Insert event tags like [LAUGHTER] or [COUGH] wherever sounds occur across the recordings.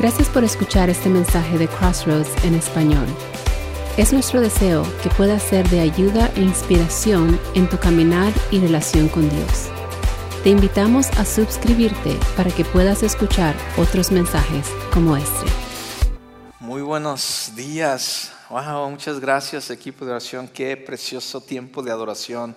Gracias por escuchar este mensaje de Crossroads en español. Es nuestro deseo que pueda ser de ayuda e inspiración en tu caminar y relación con Dios. Te invitamos a suscribirte para que puedas escuchar otros mensajes como este. Muy buenos días. Wow, muchas gracias equipo de oración. Qué precioso tiempo de adoración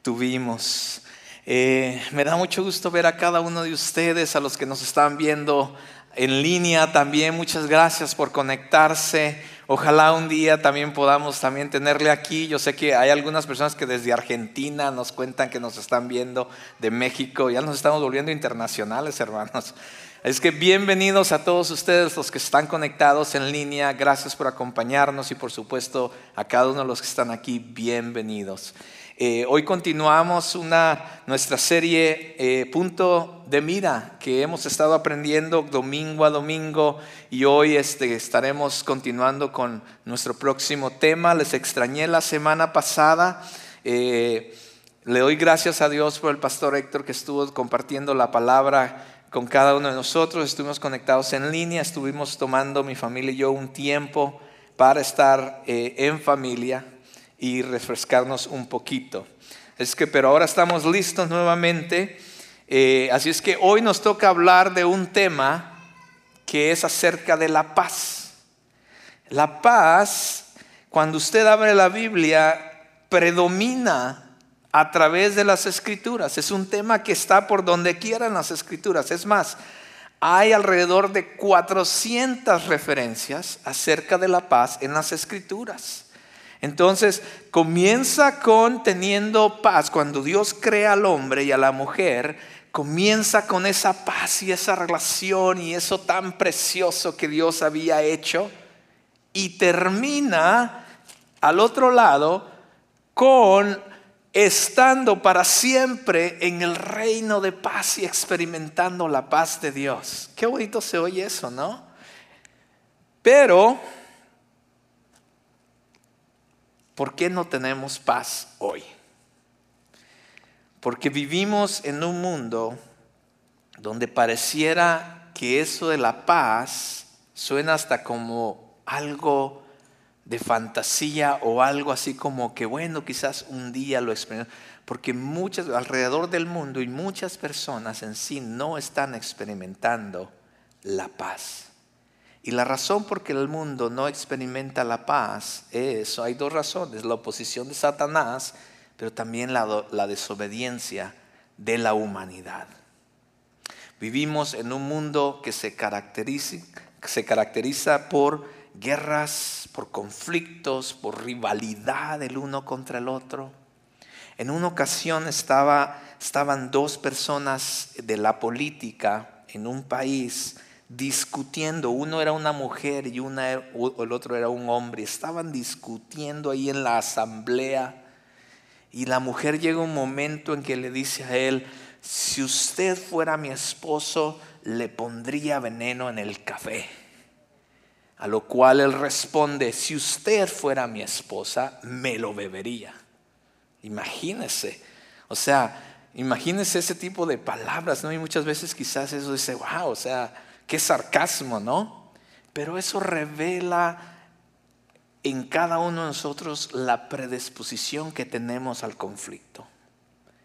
tuvimos. Eh, me da mucho gusto ver a cada uno de ustedes, a los que nos están viendo en línea también. Muchas gracias por conectarse. Ojalá un día también podamos también tenerle aquí. Yo sé que hay algunas personas que desde Argentina nos cuentan que nos están viendo, de México. Ya nos estamos volviendo internacionales, hermanos. Es que bienvenidos a todos ustedes los que están conectados en línea. Gracias por acompañarnos y por supuesto a cada uno de los que están aquí, bienvenidos. Eh, hoy continuamos una, nuestra serie eh, Punto de Mira que hemos estado aprendiendo domingo a domingo y hoy este, estaremos continuando con nuestro próximo tema. Les extrañé la semana pasada. Eh, le doy gracias a Dios por el pastor Héctor que estuvo compartiendo la palabra con cada uno de nosotros. Estuvimos conectados en línea, estuvimos tomando mi familia y yo un tiempo para estar en familia y refrescarnos un poquito. Es que, pero ahora estamos listos nuevamente. Eh, así es que hoy nos toca hablar de un tema que es acerca de la paz. La paz, cuando usted abre la Biblia, predomina a través de las escrituras. Es un tema que está por donde quieran las escrituras. Es más, hay alrededor de 400 referencias acerca de la paz en las escrituras. Entonces comienza con teniendo paz. Cuando Dios crea al hombre y a la mujer, comienza con esa paz y esa relación y eso tan precioso que Dios había hecho. Y termina al otro lado con estando para siempre en el reino de paz y experimentando la paz de Dios. Qué bonito se oye eso, ¿no? Pero ¿Por qué no tenemos paz hoy? Porque vivimos en un mundo donde pareciera que eso de la paz suena hasta como algo de fantasía o algo así como que bueno, quizás un día lo experimentemos. Porque muchas, alrededor del mundo y muchas personas en sí no están experimentando la paz. Y la razón por que el mundo no experimenta la paz es, hay dos razones, la oposición de Satanás, pero también la, desobediencia de la humanidad. Vivimos en un mundo que se caracteriza, por guerras, por conflictos, por rivalidad el uno contra el otro. En una ocasión estaba, estaban dos personas de la política en un país discutiendo. Uno era una mujer y una, el otro era un hombre. Estaban discutiendo ahí en la asamblea. Y la mujer llega un momento en que le dice a él, si usted fuera mi esposo, le pondría veneno en el café. A lo cual él responde, si usted fuera mi esposa, me lo bebería. Imagínese. O sea, imagínese ese tipo de palabras, ¿no? Y muchas veces quizás eso dice, wow, o sea, Qué sarcasmo, ¿no? Pero eso revela en cada uno de nosotros la predisposición que tenemos al conflicto.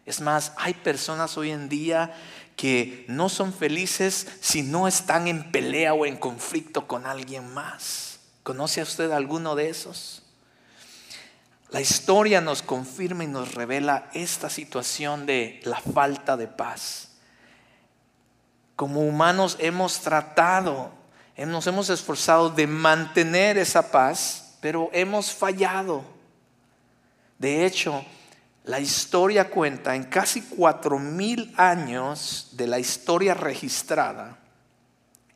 Es más, hay personas hoy en día que no son felices si no están en pelea o en conflicto con alguien más. ¿Conoce a usted alguno de esos? La historia nos confirma y nos revela esta situación de la falta de paz como humanos hemos tratado, nos hemos esforzado de mantener esa paz, pero hemos fallado. De hecho, la historia cuenta en casi cuatro mil años de la historia registrada,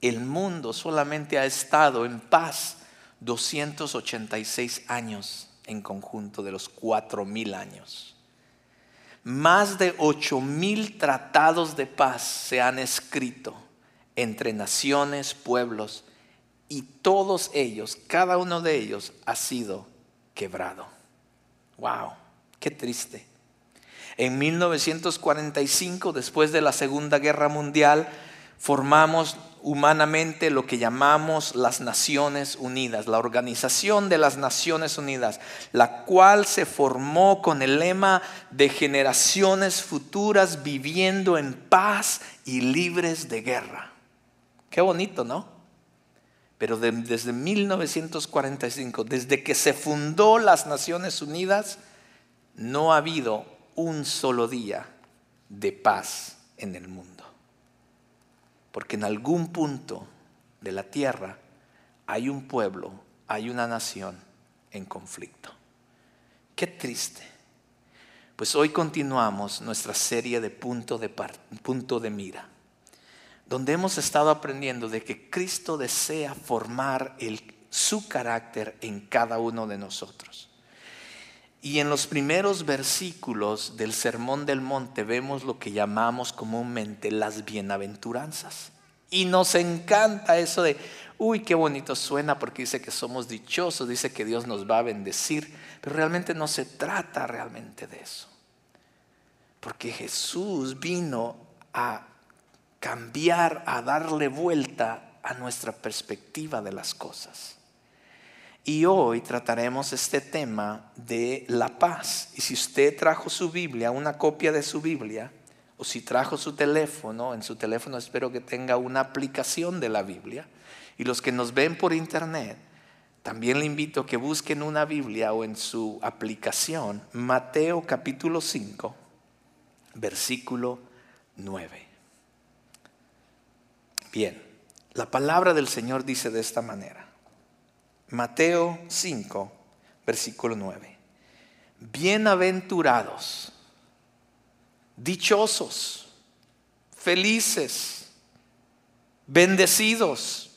el mundo solamente ha estado en paz 286 años en conjunto de los cuatro mil años. Más de ocho mil tratados de paz se han escrito entre naciones, pueblos, y todos ellos, cada uno de ellos ha sido quebrado. ¡Wow! ¡Qué triste! En 1945, después de la Segunda Guerra Mundial, formamos humanamente lo que llamamos las Naciones Unidas, la Organización de las Naciones Unidas, la cual se formó con el lema de generaciones futuras viviendo en paz y libres de guerra. Qué bonito, ¿no? Pero desde 1945, desde que se fundó las Naciones Unidas, no ha habido un solo día de paz en el mundo. Porque en algún punto de la tierra hay un pueblo, hay una nación en conflicto. Qué triste. Pues hoy continuamos nuestra serie de punto de, punto de mira, donde hemos estado aprendiendo de que Cristo desea formar su carácter en cada uno de nosotros. Y en los primeros versículos del Sermón del Monte vemos lo que llamamos comúnmente las bienaventuranzas. Y nos encanta eso de, uy, qué bonito suena porque dice que somos dichosos, dice que Dios nos va a bendecir, pero realmente no se trata realmente de eso. Porque Jesús vino a cambiar, a darle vuelta a nuestra perspectiva de las cosas. Y hoy trataremos este tema de la paz. Y si usted trajo su Biblia, una copia de su Biblia, o si trajo su teléfono, en su teléfono espero que tenga una aplicación de la Biblia. Y los que nos ven por internet, también le invito a que busquen una Biblia o en su aplicación Mateo capítulo 5, versículo 9. Bien, la palabra del Señor dice de esta manera. Mateo 5, versículo 9. Bienaventurados, dichosos, felices, bendecidos.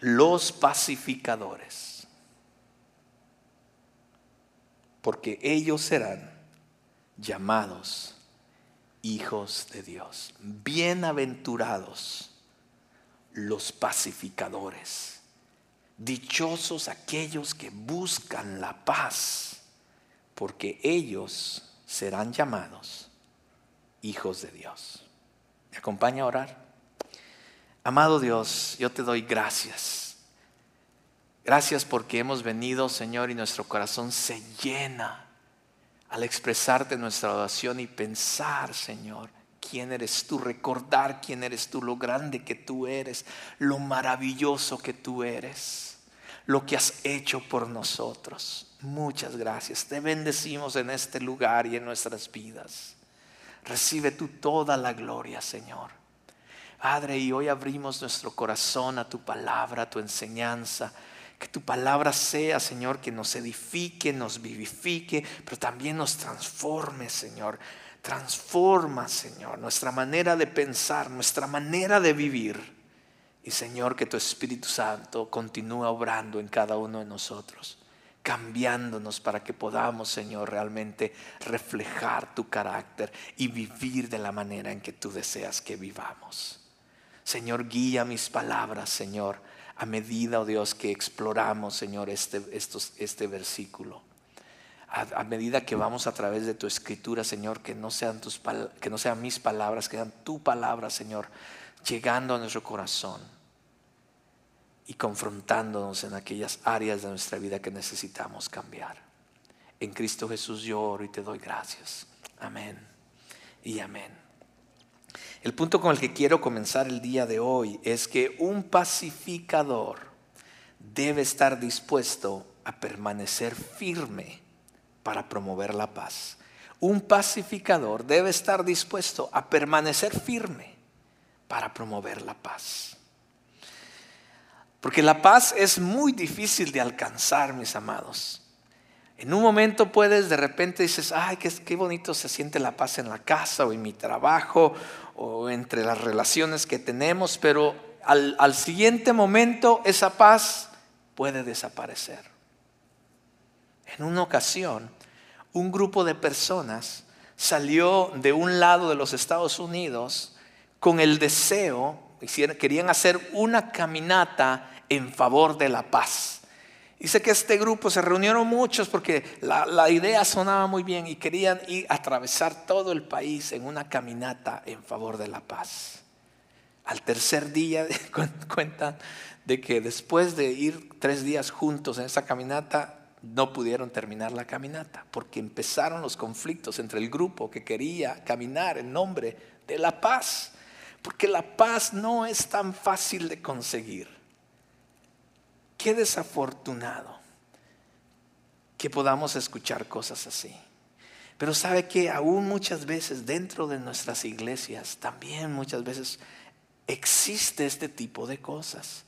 Los pacificadores, porque ellos serán llamados hijos de Dios. Bienaventurados los pacificadores. Dichosos aquellos que buscan la paz, porque ellos serán llamados hijos de Dios. ¿Me acompaña a orar? Amado Dios, yo te doy gracias. Gracias porque hemos venido, Señor, y nuestro corazón se llena al expresarte nuestra oración y pensar, Señor, quién eres tú, recordar quién eres tú, lo grande que tú eres, lo maravilloso que tú eres, lo que has hecho por nosotros. Muchas gracias. Te bendecimos en este lugar y en nuestras vidas. Recibe tú toda la gloria, Señor. Padre, y hoy abrimos nuestro corazón a tu palabra, a tu enseñanza. Que tu palabra sea, Señor, que nos edifique, nos vivifique, pero también nos transforme, Señor Transforma, Señor, nuestra manera de pensar, nuestra manera de vivir. Y Señor, que tu Espíritu Santo continúe obrando en cada uno de nosotros, cambiándonos para que podamos, Señor, realmente reflejar tu carácter y vivir de la manera en que tú deseas que vivamos. Señor, guía mis palabras, Señor, a medida, oh Dios, que exploramos, Señor, este, este versículo a, medida que vamos a través de tu escritura, Señor, que no, sean tus, que no sean mis palabras, que sean tu palabra, Señor, llegando a nuestro corazón y confrontándonos en aquellas áreas de nuestra vida que necesitamos cambiar. En Cristo Jesús yo oro y te doy gracias. Amén y amén. El punto con el que quiero comenzar el día de hoy es que un pacificador debe estar dispuesto a permanecer firme para promover la paz. Un pacificador debe estar dispuesto a permanecer firme para promover la paz. Porque la paz es muy difícil de alcanzar, mis amados. En un momento puedes, de repente dices, ay, qué, bonito se siente la paz en la casa o en mi trabajo o entre las relaciones que tenemos, pero al siguiente momento esa paz puede desaparecer. En una ocasión, un grupo de personas salió de un lado de los Estados Unidos con el deseo, querían hacer una caminata en favor de la paz. Dice que este grupo se reunieron muchos porque la, la, idea sonaba muy bien y querían ir a atravesar todo el país en una caminata en favor de la paz. Al tercer día [LAUGHS] cuentan de que después de ir tres días juntos en esa caminata, no pudieron terminar la caminata porque empezaron los conflictos entre el grupo que quería caminar en nombre de la paz. Porque la paz no es tan fácil de conseguir. Qué desafortunado que podamos escuchar cosas así. Pero sabe que aún muchas veces dentro de nuestras iglesias, también muchas veces existe este tipo de cosas.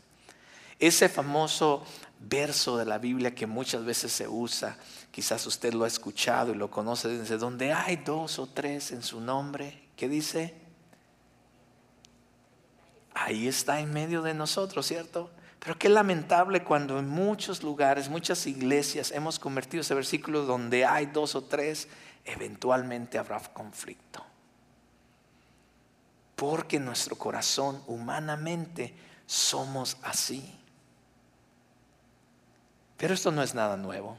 Ese famoso verso de la Biblia que muchas veces se usa, quizás usted lo ha escuchado y lo conoce, desde donde hay dos o tres en su nombre, ¿qué dice? Ahí está en medio de nosotros, ¿cierto? Pero qué lamentable cuando en muchos lugares, muchas iglesias hemos convertido ese versículo donde hay dos o tres, eventualmente habrá conflicto. Porque nuestro corazón humanamente somos así. Pero esto no es nada nuevo.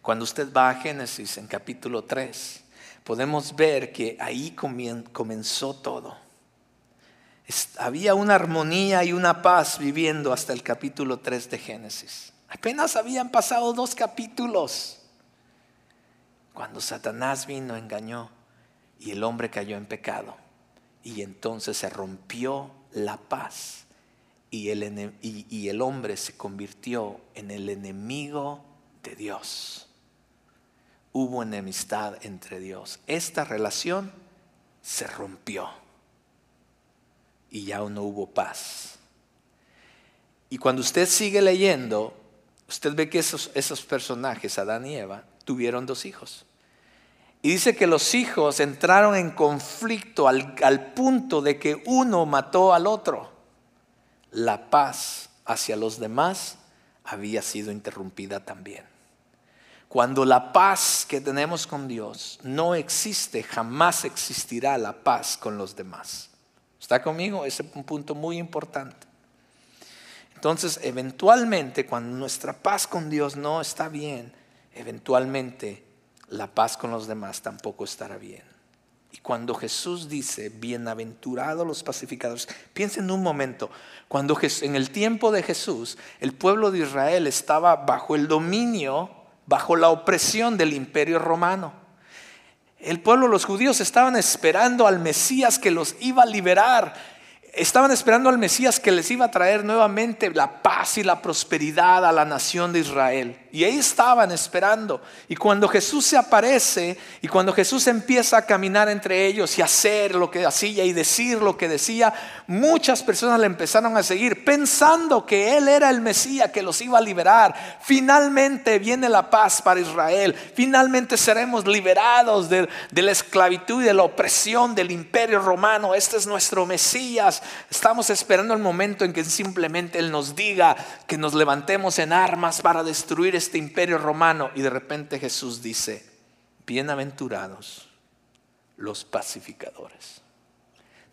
Cuando usted va a Génesis en capítulo 3, podemos ver que ahí comenzó todo había una armonía y una paz viviendo hasta el capítulo 3 de Génesis. Apenas habían pasado dos capítulos cuando Satanás vino, engañó y el hombre cayó en pecado. Y entonces se rompió la paz y el, hombre se convirtió en el enemigo de Dios. Hubo enemistad entre Dios. Esta relación se rompió y ya no hubo paz. Y cuando usted sigue leyendo, usted ve que esos, personajes, Adán y Eva, tuvieron dos hijos. Y dice que los hijos entraron en conflicto al punto de que uno mató al otro. La paz hacia los demás había sido interrumpida también. Cuando la paz que tenemos con Dios no existe, jamás existirá la paz con los demás. ¿Está conmigo? Ese es un punto muy importante. Entonces, eventualmente, cuando nuestra paz con Dios no está bien, eventualmente la paz con los demás tampoco estará bien. Cuando Jesús dice, bienaventurados los pacificadores, piensen un momento, cuando en el tiempo de Jesús el pueblo de Israel estaba bajo el dominio, bajo la opresión del imperio romano. El pueblo, los judíos, estaban esperando al Mesías que los iba a liberar estaban esperando al Mesías que les iba a traer nuevamente la paz y la prosperidad a la nación de Israel. Y ahí estaban esperando. Y cuando Jesús se aparece y cuando Jesús empieza a caminar entre ellos y hacer lo que hacía y decir lo que decía, muchas personas le empezaron a seguir pensando que Él era el Mesías que los iba a liberar. Finalmente viene la paz para Israel. Finalmente seremos liberados de, de la esclavitud y de la opresión del imperio romano. Este es nuestro Mesías Estamos esperando el momento en que simplemente Él nos diga que nos levantemos en armas para destruir este imperio romano. Y de repente Jesús dice, bienaventurados los pacificadores.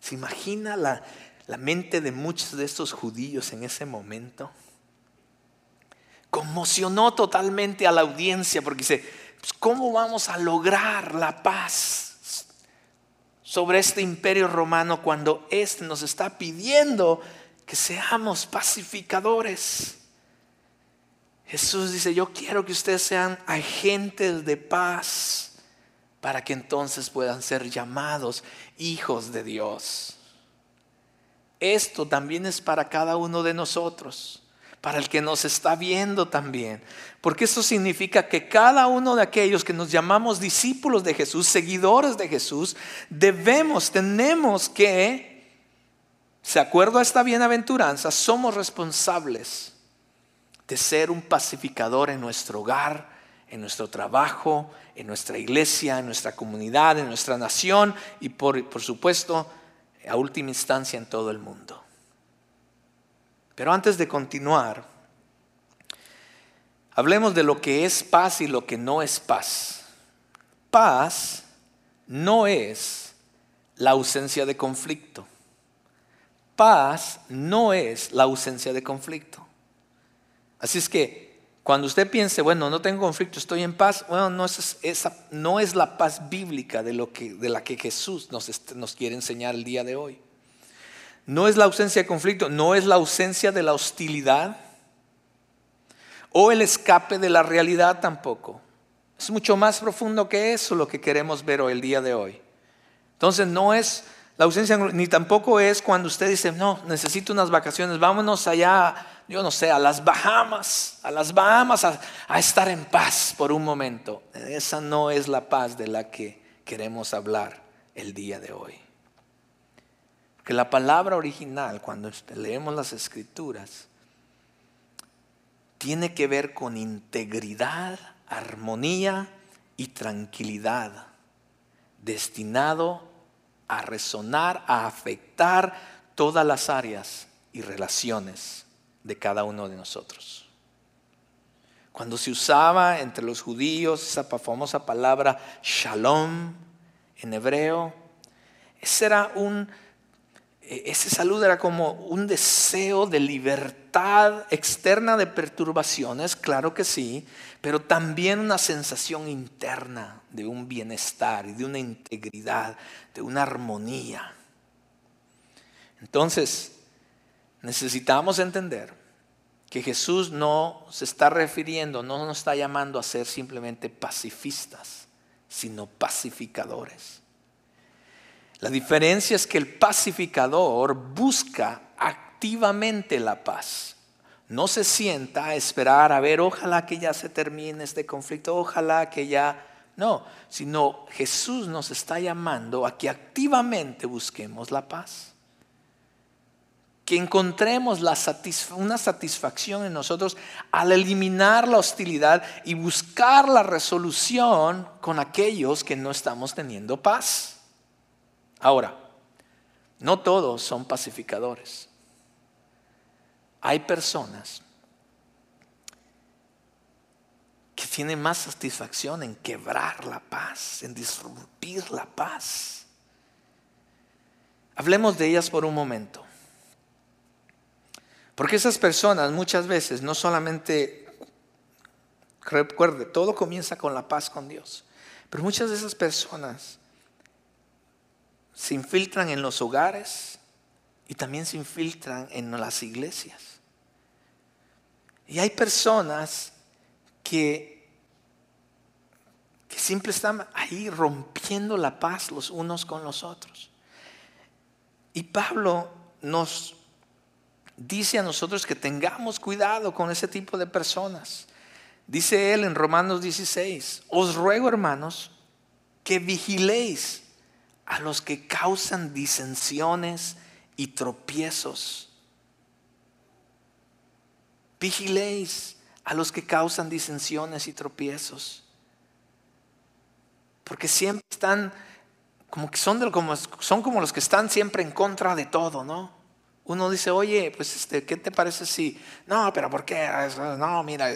¿Se imagina la, mente de muchos de estos judíos en ese momento? Conmocionó totalmente a la audiencia porque dice, pues, ¿cómo vamos a lograr la paz? sobre este imperio romano cuando éste nos está pidiendo que seamos pacificadores. Jesús dice, yo quiero que ustedes sean agentes de paz para que entonces puedan ser llamados hijos de Dios. Esto también es para cada uno de nosotros para el que nos está viendo también. Porque eso significa que cada uno de aquellos que nos llamamos discípulos de Jesús, seguidores de Jesús, debemos, tenemos que, de acuerdo a esta bienaventuranza, somos responsables de ser un pacificador en nuestro hogar, en nuestro trabajo, en nuestra iglesia, en nuestra comunidad, en nuestra nación y por, por supuesto, a última instancia en todo el mundo. Pero antes de continuar, hablemos de lo que es paz y lo que no es paz. Paz no es la ausencia de conflicto. Paz no es la ausencia de conflicto. Así es que cuando usted piense, bueno, no tengo conflicto, estoy en paz, bueno, no es, esa, no es la paz bíblica de, lo que, de la que Jesús nos, nos quiere enseñar el día de hoy. No es la ausencia de conflicto, no es la ausencia de la hostilidad o el escape de la realidad tampoco. Es mucho más profundo que eso lo que queremos ver hoy, el día de hoy. Entonces no es la ausencia, ni tampoco es cuando usted dice, no, necesito unas vacaciones, vámonos allá, yo no sé, a las Bahamas, a las Bahamas a, estar en paz por un momento. Esa no es la paz de la que queremos hablar el día de hoy. Porque la palabra original, cuando leemos las escrituras, tiene que ver con integridad, armonía y tranquilidad, destinado a resonar, a afectar todas las áreas y relaciones de cada uno de nosotros. Cuando se usaba entre los judíos esa famosa palabra shalom en hebreo, ese era e, ese salud era como un deseo de libertad externa de perturbaciones, claro que sí, pero también una sensación interna de un bienestar y de una integridad, de una armonía. Entonces, necesitamos entender que Jesús no se está refiriendo, no nos está llamando a ser simplemente pacifistas, sino pacificadores. La diferencia es que el pacificador busca activamente la paz. No se sienta a esperar a ver, ojalá que ya se termine este conflicto, ojalá que ya... No, sino Jesús nos está llamando a que activamente busquemos la paz. Que encontremos una satisfacción en nosotros al eliminar la hostilidad y buscar la resolución con aquellos que no estamos teniendo paz. Ahora, no todos son pacificadores. Hay personas que tienen más satisfacción en quebrar la paz, en disrumpir la paz. Hablemos de ellas por un momento. Porque esas personas muchas veces no solamente, recuerde, todo comienza con la paz con Dios, pero muchas de esas personas se infiltran en los hogares y también se infiltran en las iglesias. Y hay personas que, que siempre están ahí rompiendo la paz los unos con los otros. Y Pablo nos dice a nosotros que tengamos cuidado con ese tipo de personas. Dice él en Romanos 16, os ruego hermanos que vigiléis a los que causan disensiones y tropiezos. Vigiléis a los que causan disensiones y tropiezos. Porque siempre están como que son, como, son como los que están siempre en contra de todo, ¿no? Uno dice, oye, pues este, ¿qué te parece si? No, pero ¿por qué? No, mira,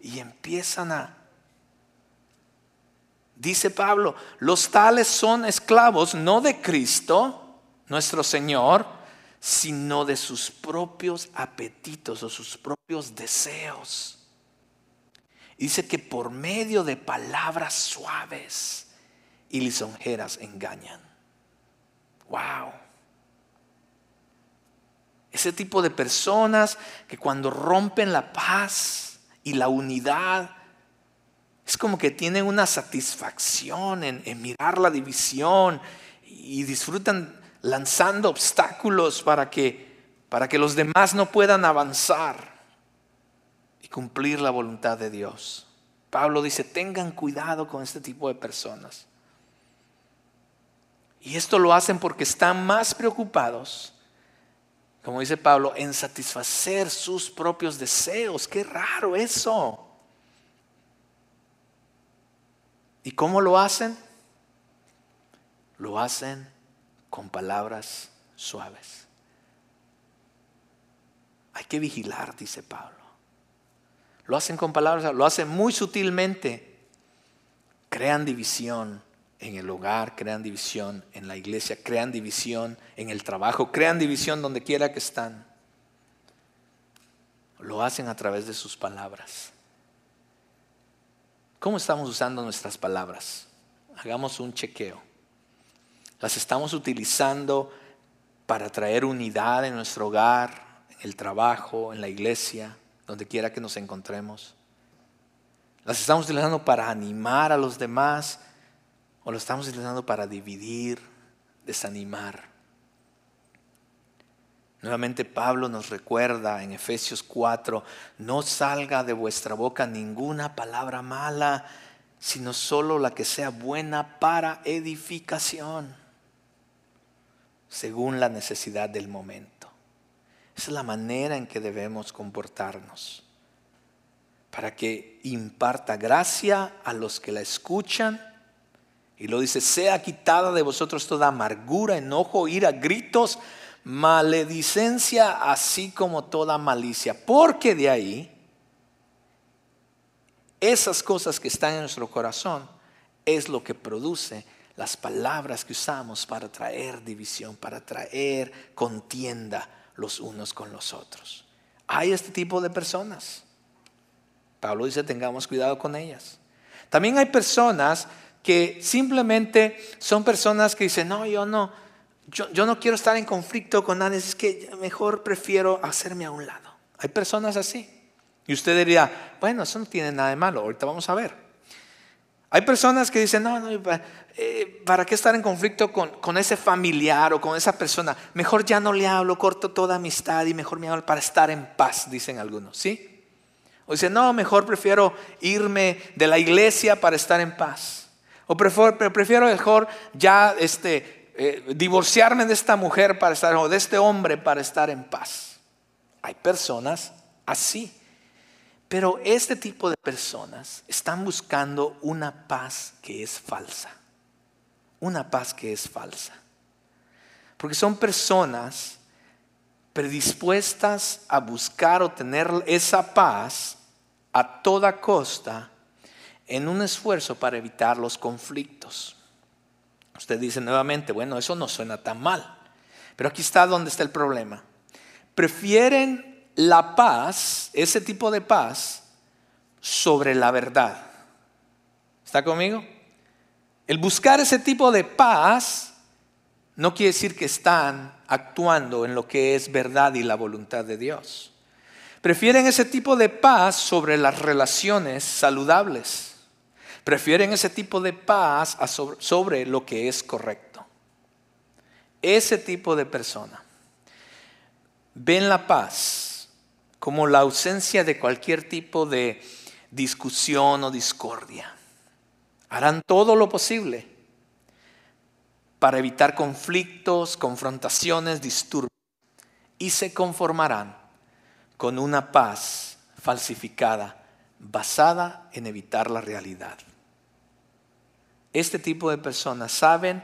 y empiezan a, Dice Pablo, los tales son esclavos no de Cristo, nuestro Señor, sino de sus propios apetitos o sus propios deseos. dice que por medio de palabras suaves y lisonjeras engañan. Wow. Ese tipo de personas que cuando rompen la paz y la unidad es como que tienen una satisfacción en, mirar la división y disfrutan lanzando obstáculos para que, para que los demás no puedan avanzar y cumplir la voluntad de Dios. Pablo dice, tengan cuidado con este tipo de personas. Y esto lo hacen porque están más preocupados, como dice Pablo, en satisfacer sus propios deseos. Qué raro eso. ¿Y cómo lo hacen? Lo hacen con palabras suaves. Hay que vigilar, dice Pablo. Lo hacen con palabras, lo hacen muy sutilmente. Crean división en el hogar, crean división en la iglesia, crean división en el trabajo, crean división donde quiera que están. lo hacen a través de sus palabras. ¿Cómo estamos usando nuestras palabras? Hagamos un chequeo. ¿Las estamos utilizando para traer unidad en nuestro hogar, en el trabajo, en la iglesia, donde quiera que nos encontremos? ¿Las estamos utilizando para animar a los demás o lo estamos utilizando para dividir, desanimar? Nuevamente Pablo nos recuerda en Efesios 4, no salga de vuestra boca ninguna palabra mala, sino solo la que sea buena para edificación, según la necesidad del momento. Esa es la manera en que debemos comportarnos, para que imparta gracia a los que la escuchan. Y lo dice, sea quitada de vosotros toda amargura, enojo, ira, gritos, maledicencia, así como toda malicia. Porque de ahí, esas cosas que están en nuestro corazón es lo que produce las palabras que usamos para traer división, para traer contienda los unos con los otros. Hay este tipo de personas. Pablo dice, tengamos cuidado con ellas. También hay personas que simplemente son personas que dicen, no, yo no, yo, no quiero estar en conflicto con nadie, es que mejor prefiero hacerme a un lado. Hay personas así. Y usted diría, bueno, eso no tiene nada de malo, ahorita vamos a ver. Hay personas que dicen, no, no, eh, ¿para qué estar en conflicto con, con, ese familiar o con esa persona? Mejor ya no le hablo, corto toda amistad y mejor me hablo para estar en paz, dicen algunos, ¿sí? O dicen, no, mejor prefiero irme de la iglesia para estar en paz. O prefiero, prefiero mejor ya este, eh, divorciarme de esta mujer para estar, o de este hombre para estar en paz. Hay personas así. Pero este tipo de personas están buscando una paz que es falsa. Una paz que es falsa. Porque son personas predispuestas a buscar o tener esa paz a toda costa en un esfuerzo para evitar los conflictos. Usted dice nuevamente, bueno, eso no suena tan mal. Pero aquí está donde está el problema. Prefieren la paz, ese tipo de paz, sobre la verdad. ¿Está conmigo? El buscar ese tipo de paz no quiere decir que están actuando en lo que es verdad y la voluntad de Dios. Prefieren ese tipo de paz sobre las relaciones saludables Prefieren ese tipo de paz sobre, lo que es correcto. Ese tipo de persona ven la paz como la ausencia de cualquier tipo de discusión o discordia. Harán todo lo posible para evitar conflictos, confrontaciones, disturbios y se conformarán con una paz falsificada basada en evitar la realidad este tipo de personas saben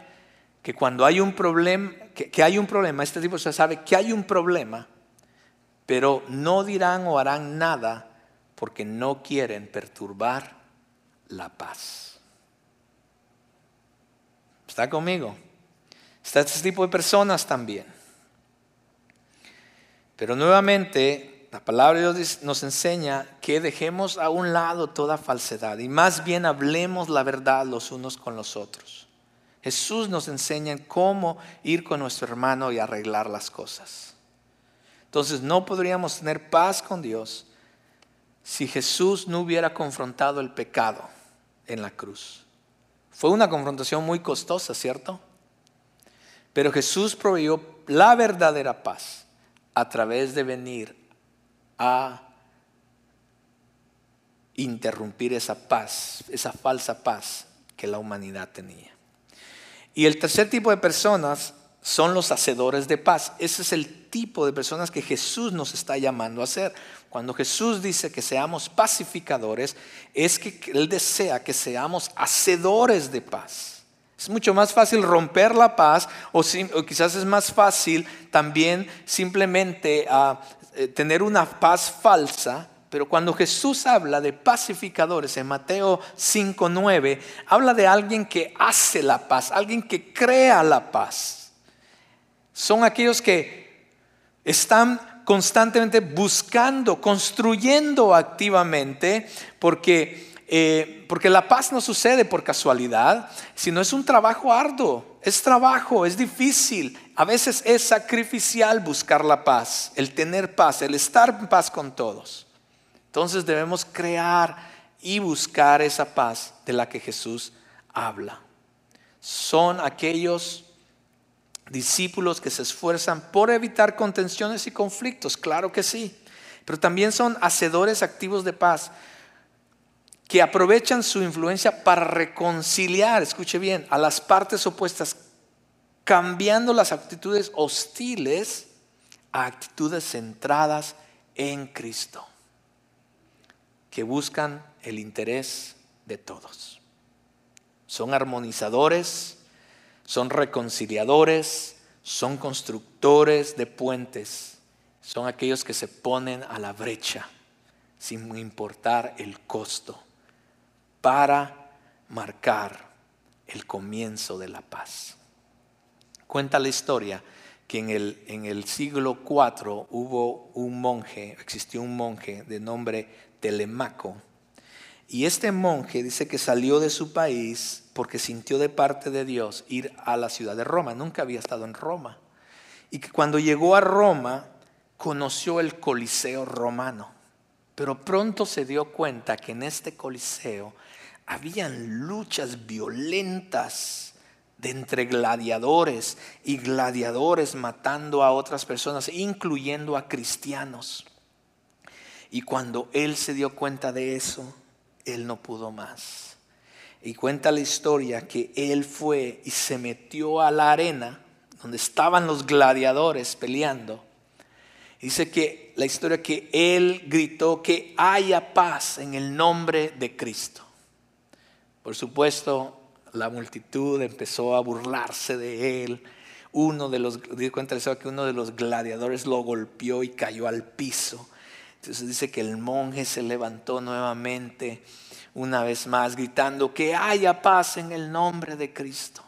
que cuando hay un problema, que, hay un problema, este tipo personas sabe que hay un problema, pero no dirán o harán nada porque no quieren perturbar la paz. ¿Está conmigo? Está este tipo de personas también. Pero nuevamente la palabra de Dios nos enseña que dejemos a un lado toda falsedad y más bien hablemos la verdad los unos con los otros. Jesús nos enseña cómo ir con nuestro hermano y arreglar las cosas. Entonces no podríamos tener paz con Dios si Jesús no hubiera confrontado el pecado en la cruz. Fue una confrontación muy costosa, ¿cierto? Pero Jesús proveyó la verdadera paz a través de venir a interrumpir esa paz, esa falsa paz que la humanidad tenía. Y el tercer tipo de personas son los hacedores de paz. Ese es el tipo de personas que Jesús nos está llamando a ser. Cuando Jesús dice que seamos pacificadores, es que Él desea que seamos hacedores de paz. Es mucho más fácil romper la paz o, quizás es más fácil también simplemente uh, eh, tener una paz falsa, pero cuando Jesús habla de pacificadores en Mateo 5.9, habla de alguien que hace la paz, alguien que crea la paz. Son aquellos que están constantemente buscando, construyendo activamente, porque, eh, porque la paz no sucede por casualidad, sino es un trabajo arduo, es trabajo, es difícil, a veces es sacrificial buscar la paz, el tener paz, el estar en paz con todos. Entonces debemos crear y buscar esa paz de la que Jesús habla. Son aquellos discípulos que se esfuerzan por evitar contenciones y conflictos, claro que sí, pero también son hacedores activos de paz que aprovechan su influencia para reconciliar, escuche bien, a las partes opuestas, cambiando las actitudes hostiles a actitudes centradas en Cristo, que buscan el interés de todos. Son armonizadores, son reconciliadores, son constructores de puentes, son aquellos que se ponen a la brecha sin importar el costo para marcar el comienzo de la paz. Cuenta la historia que en el, en el siglo IV hubo un monje, existió un monje de nombre Telemaco, y este monje dice que salió de su país porque sintió de parte de Dios ir a la ciudad de Roma. Nunca había estado en Roma. Y que cuando llegó a Roma conoció el Coliseo romano. Pero pronto se dio cuenta que en este Coliseo habían luchas violentas de entre gladiadores y gladiadores matando a otras personas, incluyendo a cristianos. Y cuando él se dio cuenta de eso, él no pudo más. Y cuenta la historia que él fue y se metió a la arena donde estaban los gladiadores peleando. Dice que la historia que él gritó que haya paz en el nombre de Cristo. Por supuesto, la multitud empezó a burlarse de él. Uno de los, cuenta que uno de los gladiadores lo golpeó y cayó al piso. Entonces dice que el monje se levantó nuevamente, una vez más, gritando que haya paz en el nombre de Cristo.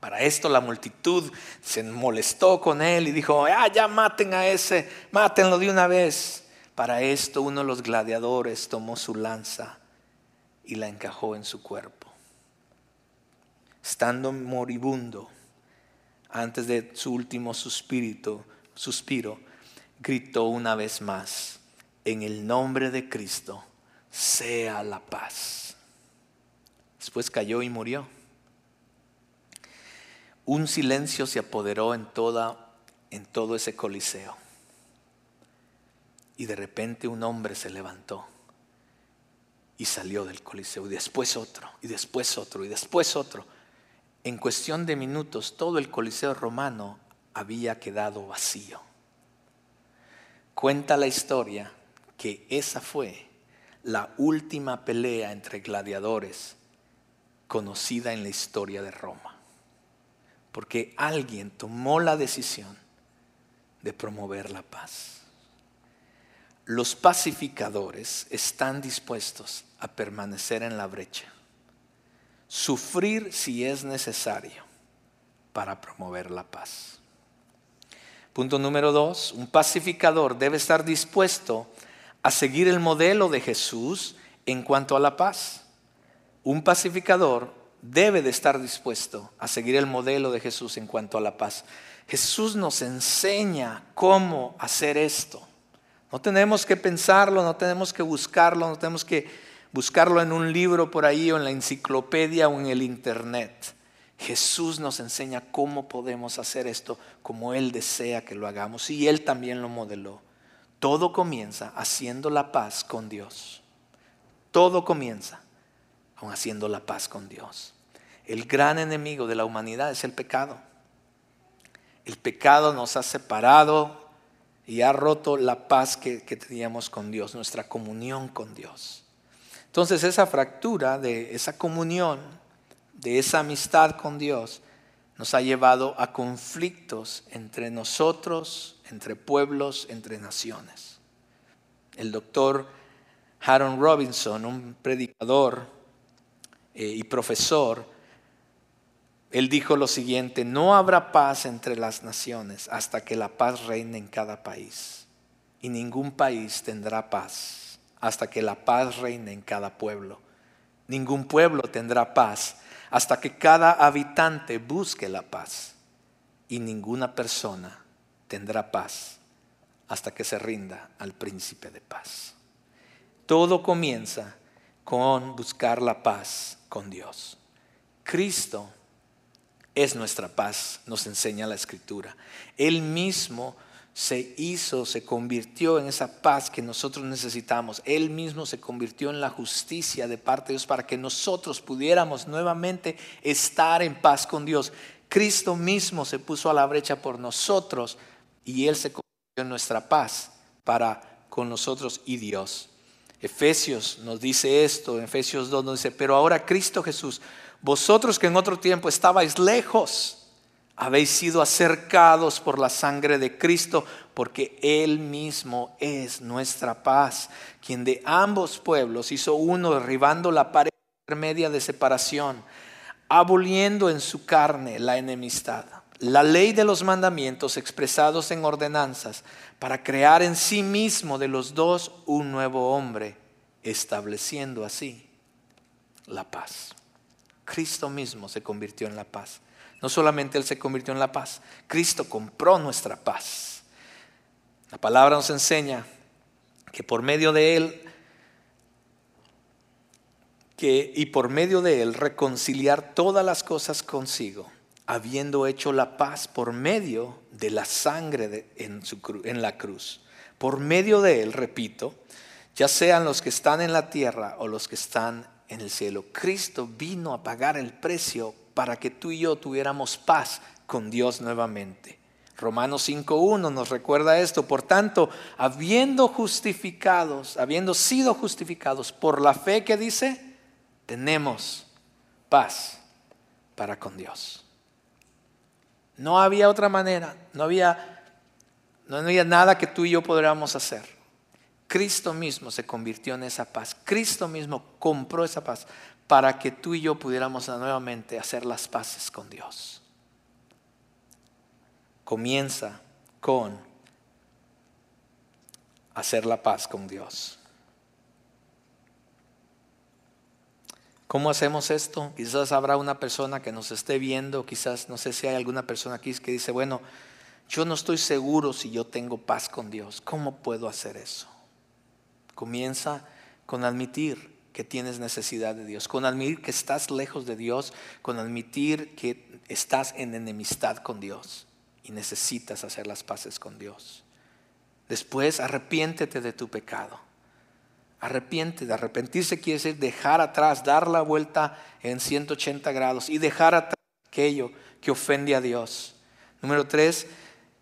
Para esto la multitud se molestó con él y dijo, ah, ya maten a ese, mátenlo de una vez. Para esto uno de los gladiadores tomó su lanza y la encajó en su cuerpo. Estando moribundo, antes de su último suspiro, suspiro gritó una vez más, en el nombre de Cristo, sea la paz. Después cayó y murió. Un silencio se apoderó en, toda, en todo ese coliseo. Y de repente un hombre se levantó y salió del coliseo. Y después otro, y después otro, y después otro. En cuestión de minutos todo el coliseo romano había quedado vacío. Cuenta la historia que esa fue la última pelea entre gladiadores conocida en la historia de Roma. Porque alguien tomó la decisión de promover la paz. Los pacificadores están dispuestos a permanecer en la brecha, sufrir si es necesario para promover la paz. Punto número dos, un pacificador debe estar dispuesto a seguir el modelo de Jesús en cuanto a la paz. Un pacificador debe de estar dispuesto a seguir el modelo de Jesús en cuanto a la paz. Jesús nos enseña cómo hacer esto. No tenemos que pensarlo, no tenemos que buscarlo, no tenemos que buscarlo en un libro por ahí o en la enciclopedia o en el internet. Jesús nos enseña cómo podemos hacer esto como Él desea que lo hagamos y Él también lo modeló. Todo comienza haciendo la paz con Dios. Todo comienza haciendo la paz con Dios. El gran enemigo de la humanidad es el pecado. El pecado nos ha separado y ha roto la paz que, que teníamos con Dios, nuestra comunión con Dios. Entonces esa fractura de esa comunión de esa amistad con Dios nos ha llevado a conflictos entre nosotros, entre pueblos, entre naciones. El doctor Harold Robinson, un predicador y profesor, Él dijo lo siguiente, no habrá paz entre las naciones hasta que la paz reine en cada país. Y ningún país tendrá paz hasta que la paz reine en cada pueblo. Ningún pueblo tendrá paz hasta que cada habitante busque la paz. Y ninguna persona tendrá paz hasta que se rinda al príncipe de paz. Todo comienza con buscar la paz con Dios. Cristo es nuestra paz, nos enseña la escritura. Él mismo se hizo, se convirtió en esa paz que nosotros necesitamos. Él mismo se convirtió en la justicia de parte de Dios para que nosotros pudiéramos nuevamente estar en paz con Dios. Cristo mismo se puso a la brecha por nosotros y Él se convirtió en nuestra paz para con nosotros y Dios. Efesios nos dice esto, Efesios 2 nos dice, pero ahora Cristo Jesús, vosotros que en otro tiempo estabais lejos, habéis sido acercados por la sangre de Cristo, porque Él mismo es nuestra paz, quien de ambos pueblos hizo uno derribando la pared media de separación, aboliendo en su carne la enemistad, la ley de los mandamientos expresados en ordenanzas, para crear en sí mismo de los dos un nuevo hombre, estableciendo así la paz. Cristo mismo se convirtió en la paz. No solamente Él se convirtió en la paz, Cristo compró nuestra paz. La palabra nos enseña que por medio de Él, que, y por medio de Él reconciliar todas las cosas consigo, habiendo hecho la paz por medio de la sangre en, en la cruz. Por medio de Él, repito, ya sean los que están en la tierra o los que están en el cielo. Cristo vino a pagar el precio para que tú y yo tuviéramos paz con Dios nuevamente. Romanos 5.1 nos recuerda esto. Por tanto, habiendo justificados, habiendo sido justificados por la fe que dice, tenemos paz para con Dios. No había otra manera, no había, no había nada que tú y yo podríamos hacer. Cristo mismo se convirtió en esa paz. Cristo mismo compró esa paz para que tú y yo pudiéramos nuevamente hacer las paces con Dios. Comienza con hacer la paz con Dios. ¿Cómo hacemos esto? Quizás habrá una persona que nos esté viendo, quizás no sé si hay alguna persona aquí que dice, bueno, yo no estoy seguro si yo tengo paz con Dios. ¿Cómo puedo hacer eso? Comienza con admitir que tienes necesidad de Dios, con admitir que estás lejos de Dios, con admitir que estás en enemistad con Dios y necesitas hacer las paces con Dios. Después arrepiéntete de tu pecado. Arrepiéntete, arrepentirse quiere decir dejar atrás, dar la vuelta en 180 grados y dejar atrás aquello que ofende a Dios. Número tres,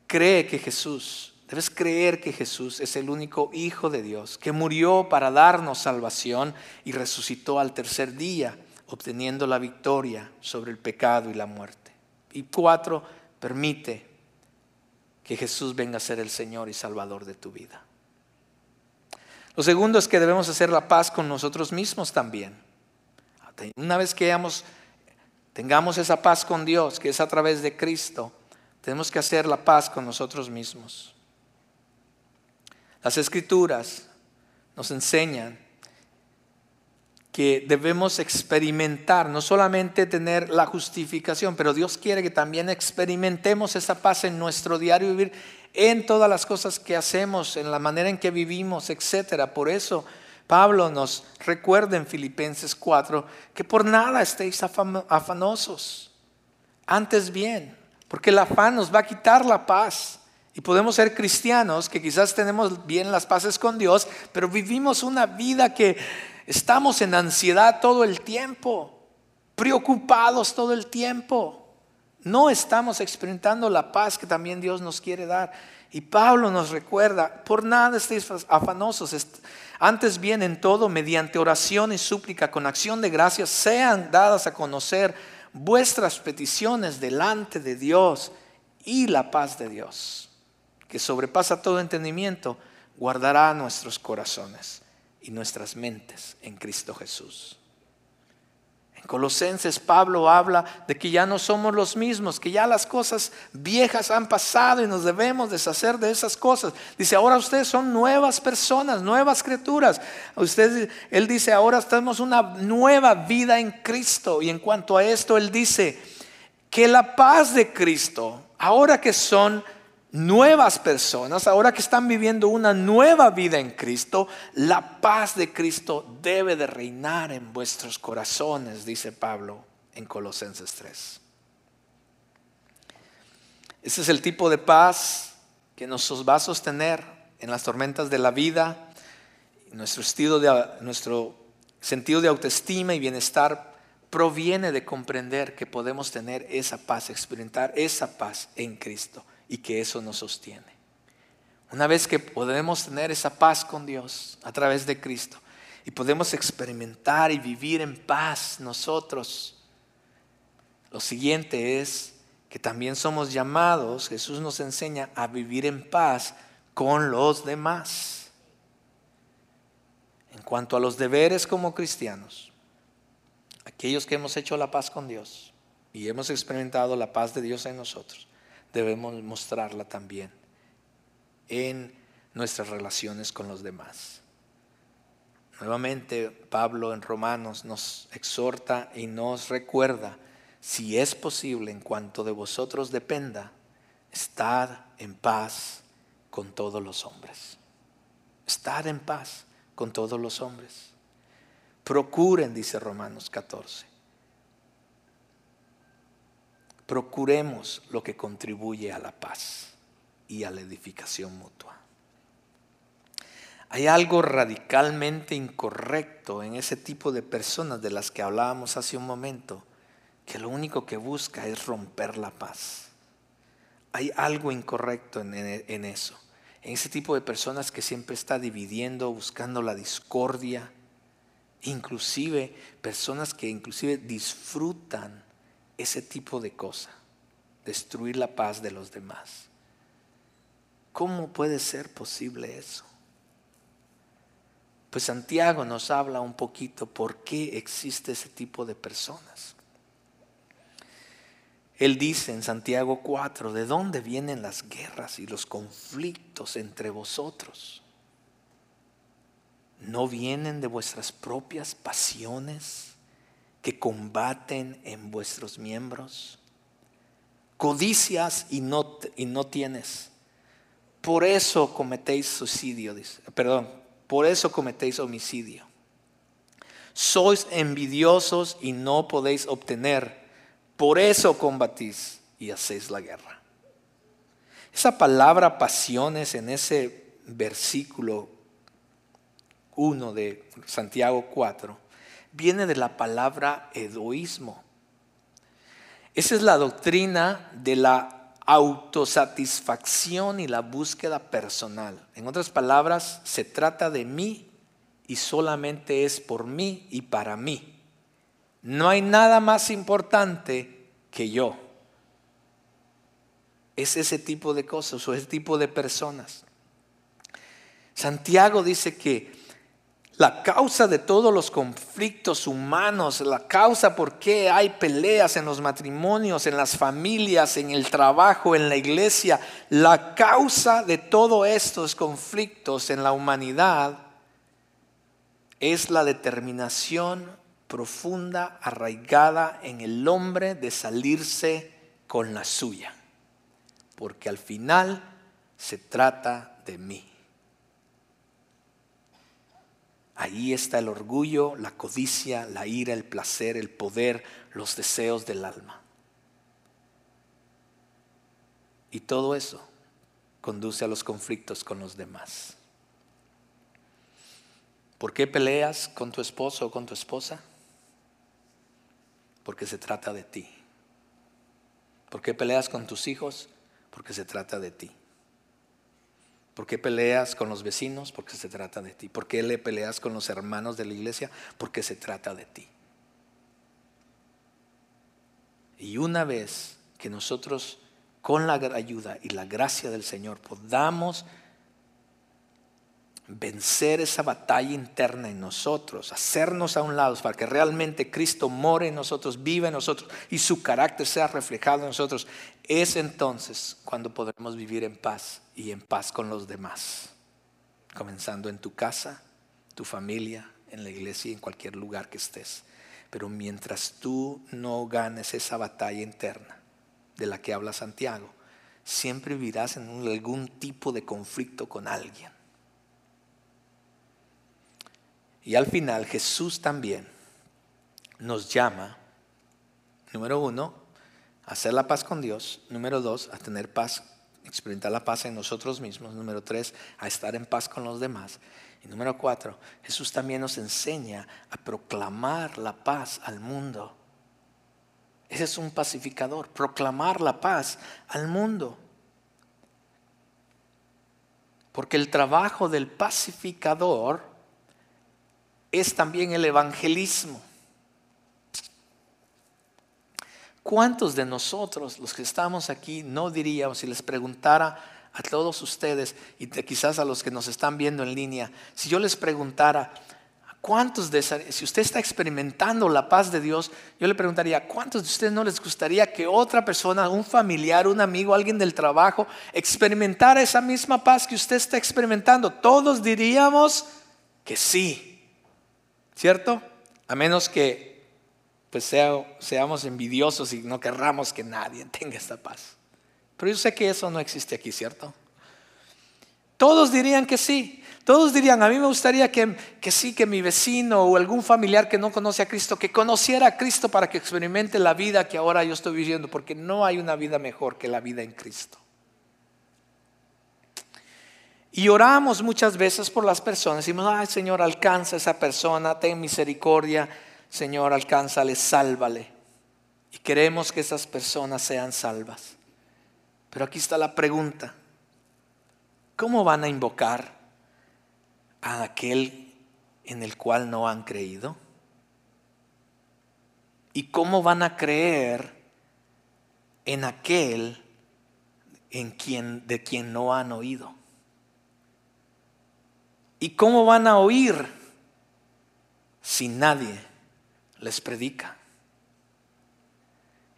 cree que Jesús Debes creer que Jesús es el único Hijo de Dios, que murió para darnos salvación y resucitó al tercer día, obteniendo la victoria sobre el pecado y la muerte. Y cuatro, permite que Jesús venga a ser el Señor y Salvador de tu vida. Lo segundo es que debemos hacer la paz con nosotros mismos también. Una vez que tengamos esa paz con Dios, que es a través de Cristo, tenemos que hacer la paz con nosotros mismos. Las escrituras nos enseñan que debemos experimentar, no solamente tener la justificación, pero Dios quiere que también experimentemos esa paz en nuestro diario vivir, en todas las cosas que hacemos, en la manera en que vivimos, etc. Por eso Pablo nos recuerda en Filipenses 4 que por nada estéis afanosos, antes bien, porque el afán nos va a quitar la paz. Y podemos ser cristianos que quizás tenemos bien las paces con Dios, pero vivimos una vida que estamos en ansiedad todo el tiempo, preocupados todo el tiempo. No estamos experimentando la paz que también Dios nos quiere dar. Y Pablo nos recuerda, por nada estéis afanosos, antes bien en todo, mediante oración y súplica con acción de gracias, sean dadas a conocer vuestras peticiones delante de Dios y la paz de Dios que sobrepasa todo entendimiento, guardará nuestros corazones y nuestras mentes en Cristo Jesús. En Colosenses Pablo habla de que ya no somos los mismos, que ya las cosas viejas han pasado y nos debemos deshacer de esas cosas. Dice, ahora ustedes son nuevas personas, nuevas criaturas. Ustedes, él dice, ahora tenemos una nueva vida en Cristo. Y en cuanto a esto, él dice que la paz de Cristo, ahora que son nuevas personas, ahora que están viviendo una nueva vida en Cristo, la paz de Cristo debe de reinar en vuestros corazones, dice Pablo en Colosenses 3. Ese es el tipo de paz que nos va a sostener en las tormentas de la vida. Nuestro, estilo de, nuestro sentido de autoestima y bienestar proviene de comprender que podemos tener esa paz, experimentar esa paz en Cristo y que eso nos sostiene. Una vez que podemos tener esa paz con Dios a través de Cristo y podemos experimentar y vivir en paz nosotros, lo siguiente es que también somos llamados, Jesús nos enseña a vivir en paz con los demás. En cuanto a los deberes como cristianos, aquellos que hemos hecho la paz con Dios y hemos experimentado la paz de Dios en nosotros, debemos mostrarla también en nuestras relaciones con los demás. Nuevamente, Pablo en Romanos nos exhorta y nos recuerda, si es posible, en cuanto de vosotros dependa, estar en paz con todos los hombres. Estar en paz con todos los hombres. Procuren, dice Romanos 14, procuremos lo que contribuye a la paz y a la edificación mutua. Hay algo radicalmente incorrecto en ese tipo de personas de las que hablábamos hace un momento, que lo único que busca es romper la paz. Hay algo incorrecto en, eso, en ese tipo de personas que siempre está dividiendo, buscando la discordia, inclusive personas que inclusive disfrutan ese tipo de cosa, destruir la paz de los demás. ¿Cómo puede ser posible eso? Pues Santiago nos habla un poquito por qué existe ese tipo de personas. Él dice en Santiago 4, ¿de dónde vienen las guerras y los conflictos entre vosotros? ¿No vienen de vuestras propias pasiones? Que combaten en vuestros miembros. Codicias y no, y no tienes. Por eso cometéis suicidio, perdón, por eso cometéis homicidio. Sois envidiosos y no podéis obtener. Por eso combatís y hacéis la guerra. Esa palabra pasiones en ese versículo 1 de Santiago 4 viene de la palabra egoísmo. Esa es la doctrina de la autosatisfacción y la búsqueda personal. En otras palabras, se trata de mí y solamente es por mí y para mí. No hay nada más importante que yo. Es ese tipo de cosas o ese tipo de personas. Santiago dice que la causa de todos los conflictos humanos, la causa por qué hay peleas en los matrimonios, en las familias, en el trabajo, en la iglesia, la causa de todos estos conflictos en la humanidad es la determinación profunda, arraigada en el hombre de salirse con la suya. Porque al final se trata de mí. Ahí está el orgullo, la codicia, la ira, el placer, el poder, los deseos del alma. Y todo eso conduce a los conflictos con los demás. ¿Por qué peleas con tu esposo o con tu esposa? Porque se trata de ti. ¿Por qué peleas con tus hijos? Porque se trata de ti. ¿Por qué peleas con los vecinos? Porque se trata de ti. ¿Por qué le peleas con los hermanos de la iglesia? Porque se trata de ti. Y una vez que nosotros con la ayuda y la gracia del Señor podamos vencer esa batalla interna en nosotros, hacernos a un lado para que realmente Cristo more en nosotros, viva en nosotros y su carácter sea reflejado en nosotros, es entonces cuando podremos vivir en paz y en paz con los demás, comenzando en tu casa, tu familia, en la iglesia y en cualquier lugar que estés. Pero mientras tú no ganes esa batalla interna de la que habla Santiago, siempre vivirás en algún tipo de conflicto con alguien. Y al final Jesús también nos llama, número uno, a hacer la paz con Dios, número dos, a tener paz, experimentar la paz en nosotros mismos, número tres, a estar en paz con los demás. Y número cuatro, Jesús también nos enseña a proclamar la paz al mundo. Ese es un pacificador, proclamar la paz al mundo. Porque el trabajo del pacificador es también el evangelismo. ¿Cuántos de nosotros, los que estamos aquí, no diríamos, si les preguntara a todos ustedes y quizás a los que nos están viendo en línea, si yo les preguntara, ¿Cuántos de si usted está experimentando la paz de Dios, yo le preguntaría, ¿cuántos de ustedes no les gustaría que otra persona, un familiar, un amigo, alguien del trabajo, experimentara esa misma paz que usted está experimentando? Todos diríamos que sí, ¿cierto? A menos que pues seamos envidiosos y no querramos que nadie [LAUGHS] tenga esta paz. Pero yo sé que eso no existe aquí, ¿cierto? Todos dirían que sí. Todos dirían, a mí me gustaría que, que, sí, que mi vecino o algún familiar que no conoce a Cristo, que conociera a Cristo para que experimente la vida que ahora yo estoy viviendo, porque no hay una vida mejor que la vida en Cristo. Y oramos muchas veces por las personas, decimos, ay Señor, alcanza a esa persona, ten misericordia, Señor, alcánzale, sálvale. Y queremos que esas personas sean salvas. Pero aquí está la pregunta, ¿cómo van a invocar? a aquel en el cual no han creído? ¿Y cómo van a creer en aquel en quien, de quien no han oído? ¿Y cómo van a oír si nadie les predica?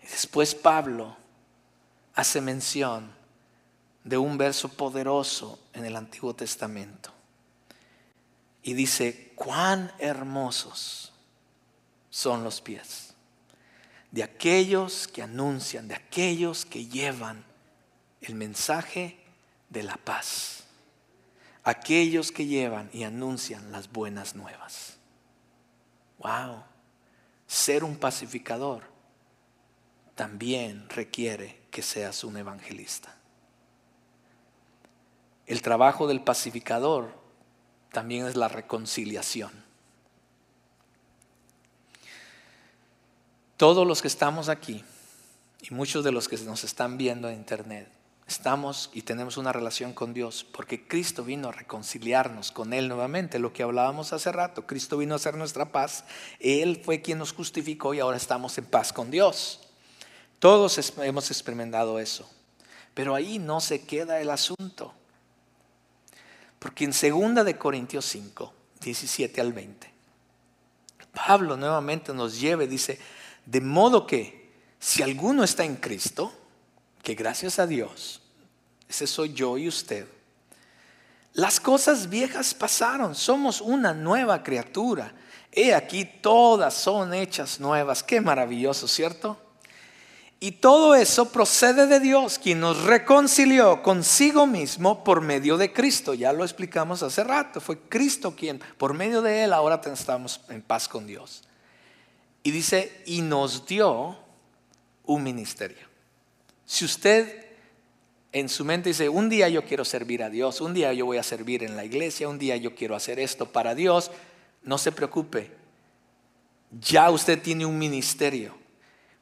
Y después Pablo hace mención de un verso poderoso en el Antiguo Testamento y dice, cuán hermosos son los pies de aquellos que anuncian, de aquellos que llevan el mensaje de la paz, aquellos que llevan y anuncian las buenas nuevas. Wow, ser un pacificador también requiere que seas un evangelista. El trabajo del pacificador también es la reconciliación. Todos los que estamos aquí y muchos de los que nos están viendo en internet, estamos y tenemos una relación con Dios porque Cristo vino a reconciliarnos con Él nuevamente, lo que hablábamos hace rato, Cristo vino a hacer nuestra paz, Él fue quien nos justificó y ahora estamos en paz con Dios. Todos hemos experimentado eso, pero ahí no se queda el asunto. Porque en 2 de Corintios 5, 17 al 20, Pablo nuevamente nos lleva y dice, de modo que si alguno está en Cristo, que gracias a Dios, ese soy yo y usted, las cosas viejas pasaron, somos una nueva criatura. He aquí, todas son hechas nuevas. Qué maravilloso, ¿cierto? Y todo eso procede de Dios, quien nos reconcilió consigo mismo por medio de Cristo. Ya lo explicamos hace rato. Fue Cristo quien, por medio de Él, ahora estamos en paz con Dios. Y dice, y nos dio un ministerio. Si usted en su mente dice, un día yo quiero servir a Dios, un día yo voy a servir en la iglesia, un día yo quiero hacer esto para Dios, no se preocupe. Ya usted tiene un ministerio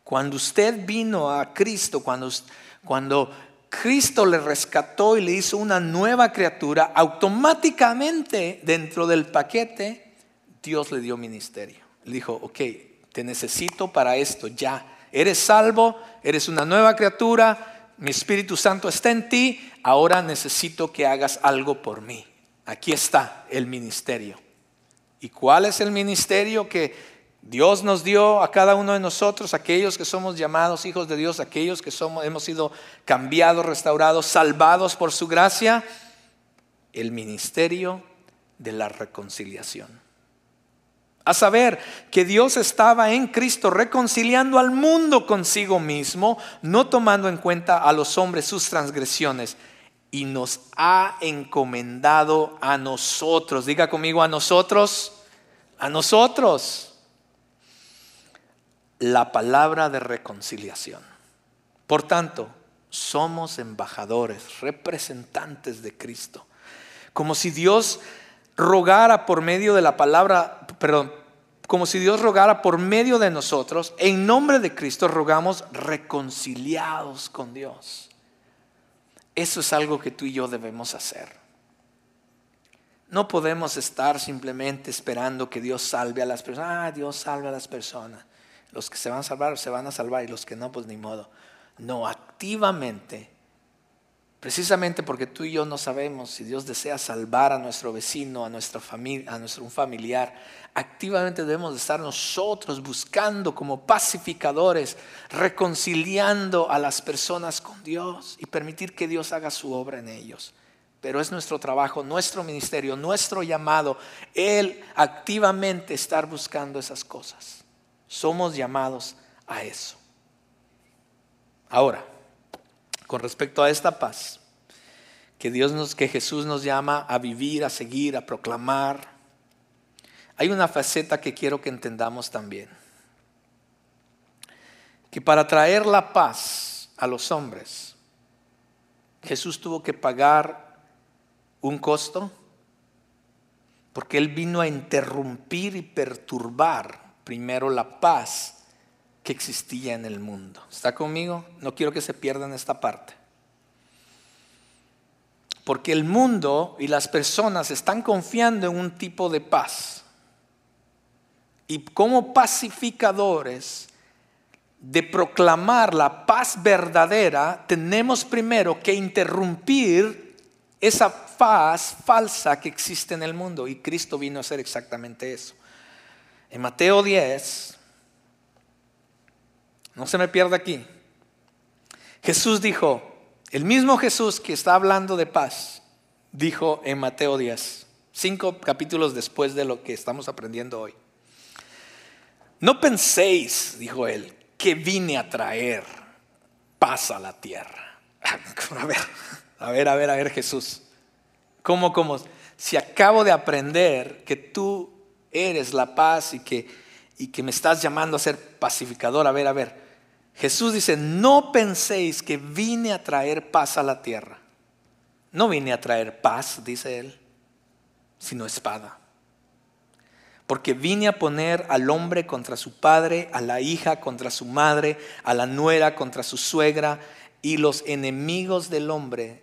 cuando usted vino a Cristo, cuando, Cristo le rescató y le hizo una nueva criatura, automáticamente dentro del paquete Dios le dio ministerio. Le dijo, ok, te necesito para esto ya. Eres salvo, eres una nueva criatura, mi Espíritu Santo está en ti, ahora necesito que hagas algo por mí. aquí está el ministerio. ¿Y cuál es el ministerio que Dios nos dio a cada uno de nosotros, aquellos que somos llamados hijos de Dios, aquellos que somos, hemos sido cambiados, restaurados, salvados por su gracia? El ministerio de la reconciliación. A saber, que Dios estaba en Cristo reconciliando al mundo consigo mismo, no tomando en cuenta a los hombres sus transgresiones, y nos ha encomendado a nosotros. Diga conmigo a nosotros, a nosotros, la palabra de reconciliación. Por tanto, somos embajadores, representantes de Cristo. Como si Dios rogara por medio de la palabra, perdón, como si Dios rogara por medio de nosotros, en nombre de Cristo rogamos reconciliados con Dios. Eso es algo que tú y yo debemos hacer. No podemos estar simplemente esperando que Dios salve a las personas. Ah, Dios salve a las personas. Los que se van a salvar se van a salvar y los que no, pues ni modo. No, activamente Precisamente porque tú y yo no sabemos si Dios desea salvar a nuestro vecino, a nuestra familia, a nuestro familiar, activamente debemos de estar nosotros buscando como pacificadores, reconciliando a las personas con Dios y permitir que Dios haga su obra en ellos. Pero es nuestro trabajo, nuestro ministerio, nuestro llamado, el activamente estar buscando esas cosas. Somos llamados a eso. Ahora, con respecto a esta paz que Dios nos, que Jesús nos llama a vivir, a seguir, a proclamar. Hay una faceta que quiero que entendamos también. Que para traer la paz a los hombres, Jesús tuvo que pagar un costo porque Él vino a interrumpir y perturbar primero la paz existía en el mundo. ¿Está conmigo? No quiero que se pierdan esta parte. Porque el mundo y las personas están confiando en un tipo de paz. Y como pacificadores de proclamar la paz verdadera, tenemos primero que interrumpir esa paz falsa que existe en el mundo. Y Cristo vino a hacer exactamente eso. En Mateo 10, no se me pierda aquí. Jesús dijo, el mismo Jesús que está hablando de paz, dijo en Mateo 10, cinco capítulos después de lo que estamos aprendiendo hoy. No penséis, dijo él, que vine a traer paz a la tierra. [LAUGHS] A ver, a ver, a ver, a ver, Jesús. ¿Cómo, cómo? Si acabo de aprender que tú eres la paz y que, y que me estás llamando a ser pacificador, a ver, a ver, Jesús dice, no penséis que vine a traer paz a la tierra. No vine a traer paz, dice él, sino espada. Porque vine a poner al hombre contra su padre, a la hija contra su madre, a la nuera contra su suegra, y los enemigos del hombre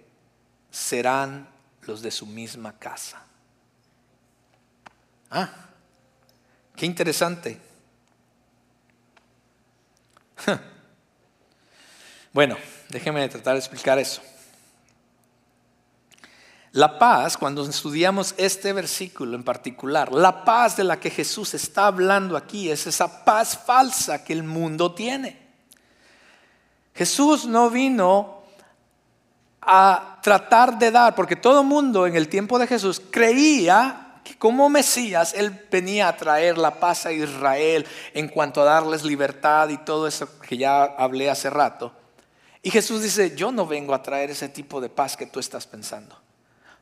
serán los de su misma casa. Ah, qué interesante. [LAUGHS] Bueno, déjenme tratar de explicar eso. La paz, cuando estudiamos este versículo en particular, la paz de la que Jesús está hablando aquí es esa paz falsa que el mundo tiene. Jesús no vino a tratar de dar, porque todo mundo en el tiempo de Jesús creía que como Mesías Él venía a traer la paz a Israel en cuanto a darles libertad y todo eso que ya hablé hace rato. Y Jesús dice, yo no vengo a traer ese tipo de paz que tú estás pensando.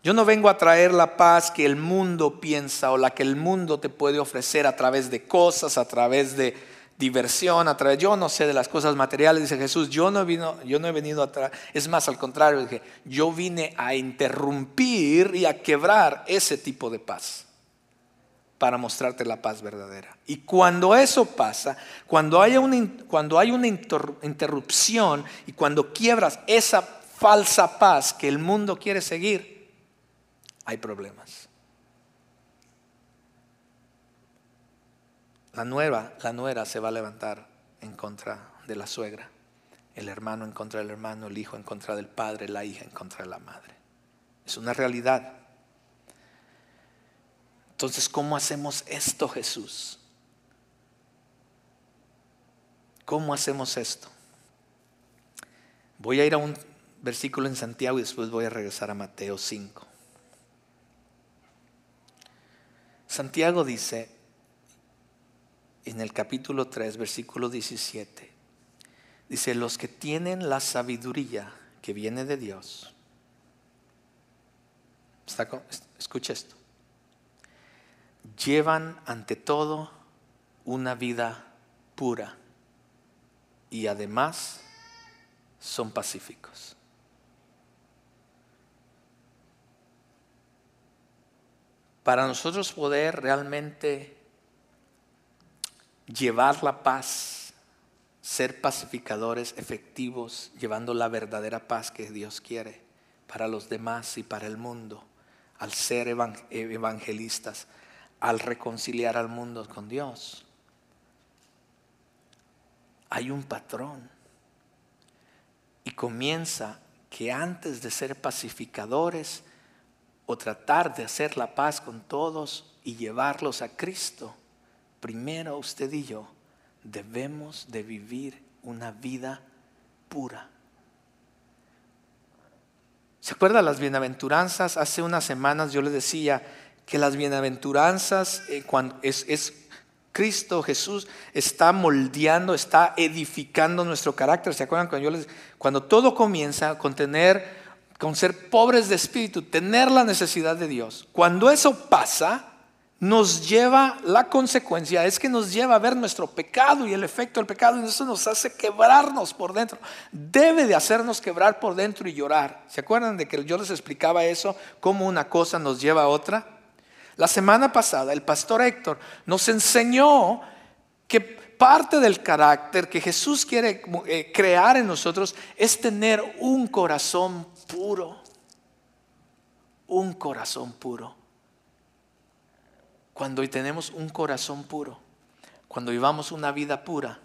Yo no vengo a traer la paz que el mundo piensa o la que el mundo te puede ofrecer a través de cosas, a través de diversión, a través, yo no sé de las cosas materiales, dice Jesús, yo no, vino, yo no he venido a traer, es más al contrario, dije, yo vine a interrumpir y a quebrar ese tipo de paz para mostrarte la paz verdadera. Y cuando eso pasa, cuando, haya una, cuando hay una interrupción y cuando quiebras esa falsa paz que el mundo quiere seguir, hay problemas. La nueva, la nuera se va a levantar en contra de la suegra, el hermano en contra del hermano, el hijo en contra del padre, la hija en contra de la madre. Es una realidad. Entonces, ¿cómo hacemos esto, Jesús? ¿Cómo hacemos esto? Voy a ir a un versículo en Santiago y después voy a regresar a Mateo 5. Santiago dice en el capítulo 3, versículo 17, dice, los que tienen la sabiduría que viene de Dios, escucha esto, llevan ante todo una vida pura y además son pacíficos. Para nosotros poder realmente llevar la paz, ser pacificadores efectivos, llevando la verdadera paz que Dios quiere para los demás y para el mundo, al ser evangelistas, al reconciliar al mundo con Dios. Hay un patrón y comienza que antes de ser pacificadores o tratar de hacer la paz con todos y llevarlos a Cristo, primero usted y yo debemos de vivir una vida pura. ¿Se acuerda las bienaventuranzas? Hace unas semanas yo le decía que las bienaventuranzas eh, cuando es, es Cristo Jesús está moldeando, está edificando nuestro carácter. ¿Se acuerdan cuando yo les cuando todo comienza con tener con ser pobres de espíritu, tener la necesidad de Dios? Cuando eso pasa, nos lleva, la consecuencia es que nos lleva a ver nuestro pecado y el efecto del pecado y eso nos hace quebrarnos por dentro. Debe de hacernos quebrar por dentro y llorar. ¿Se acuerdan de que yo les explicaba eso, cómo una cosa nos lleva a otra? La semana pasada el pastor Héctor nos enseñó que parte del carácter que Jesús quiere eh, crear en nosotros es tener un corazón puro. Un corazón puro cuando tenemos un corazón puro, cuando vivamos una vida pura,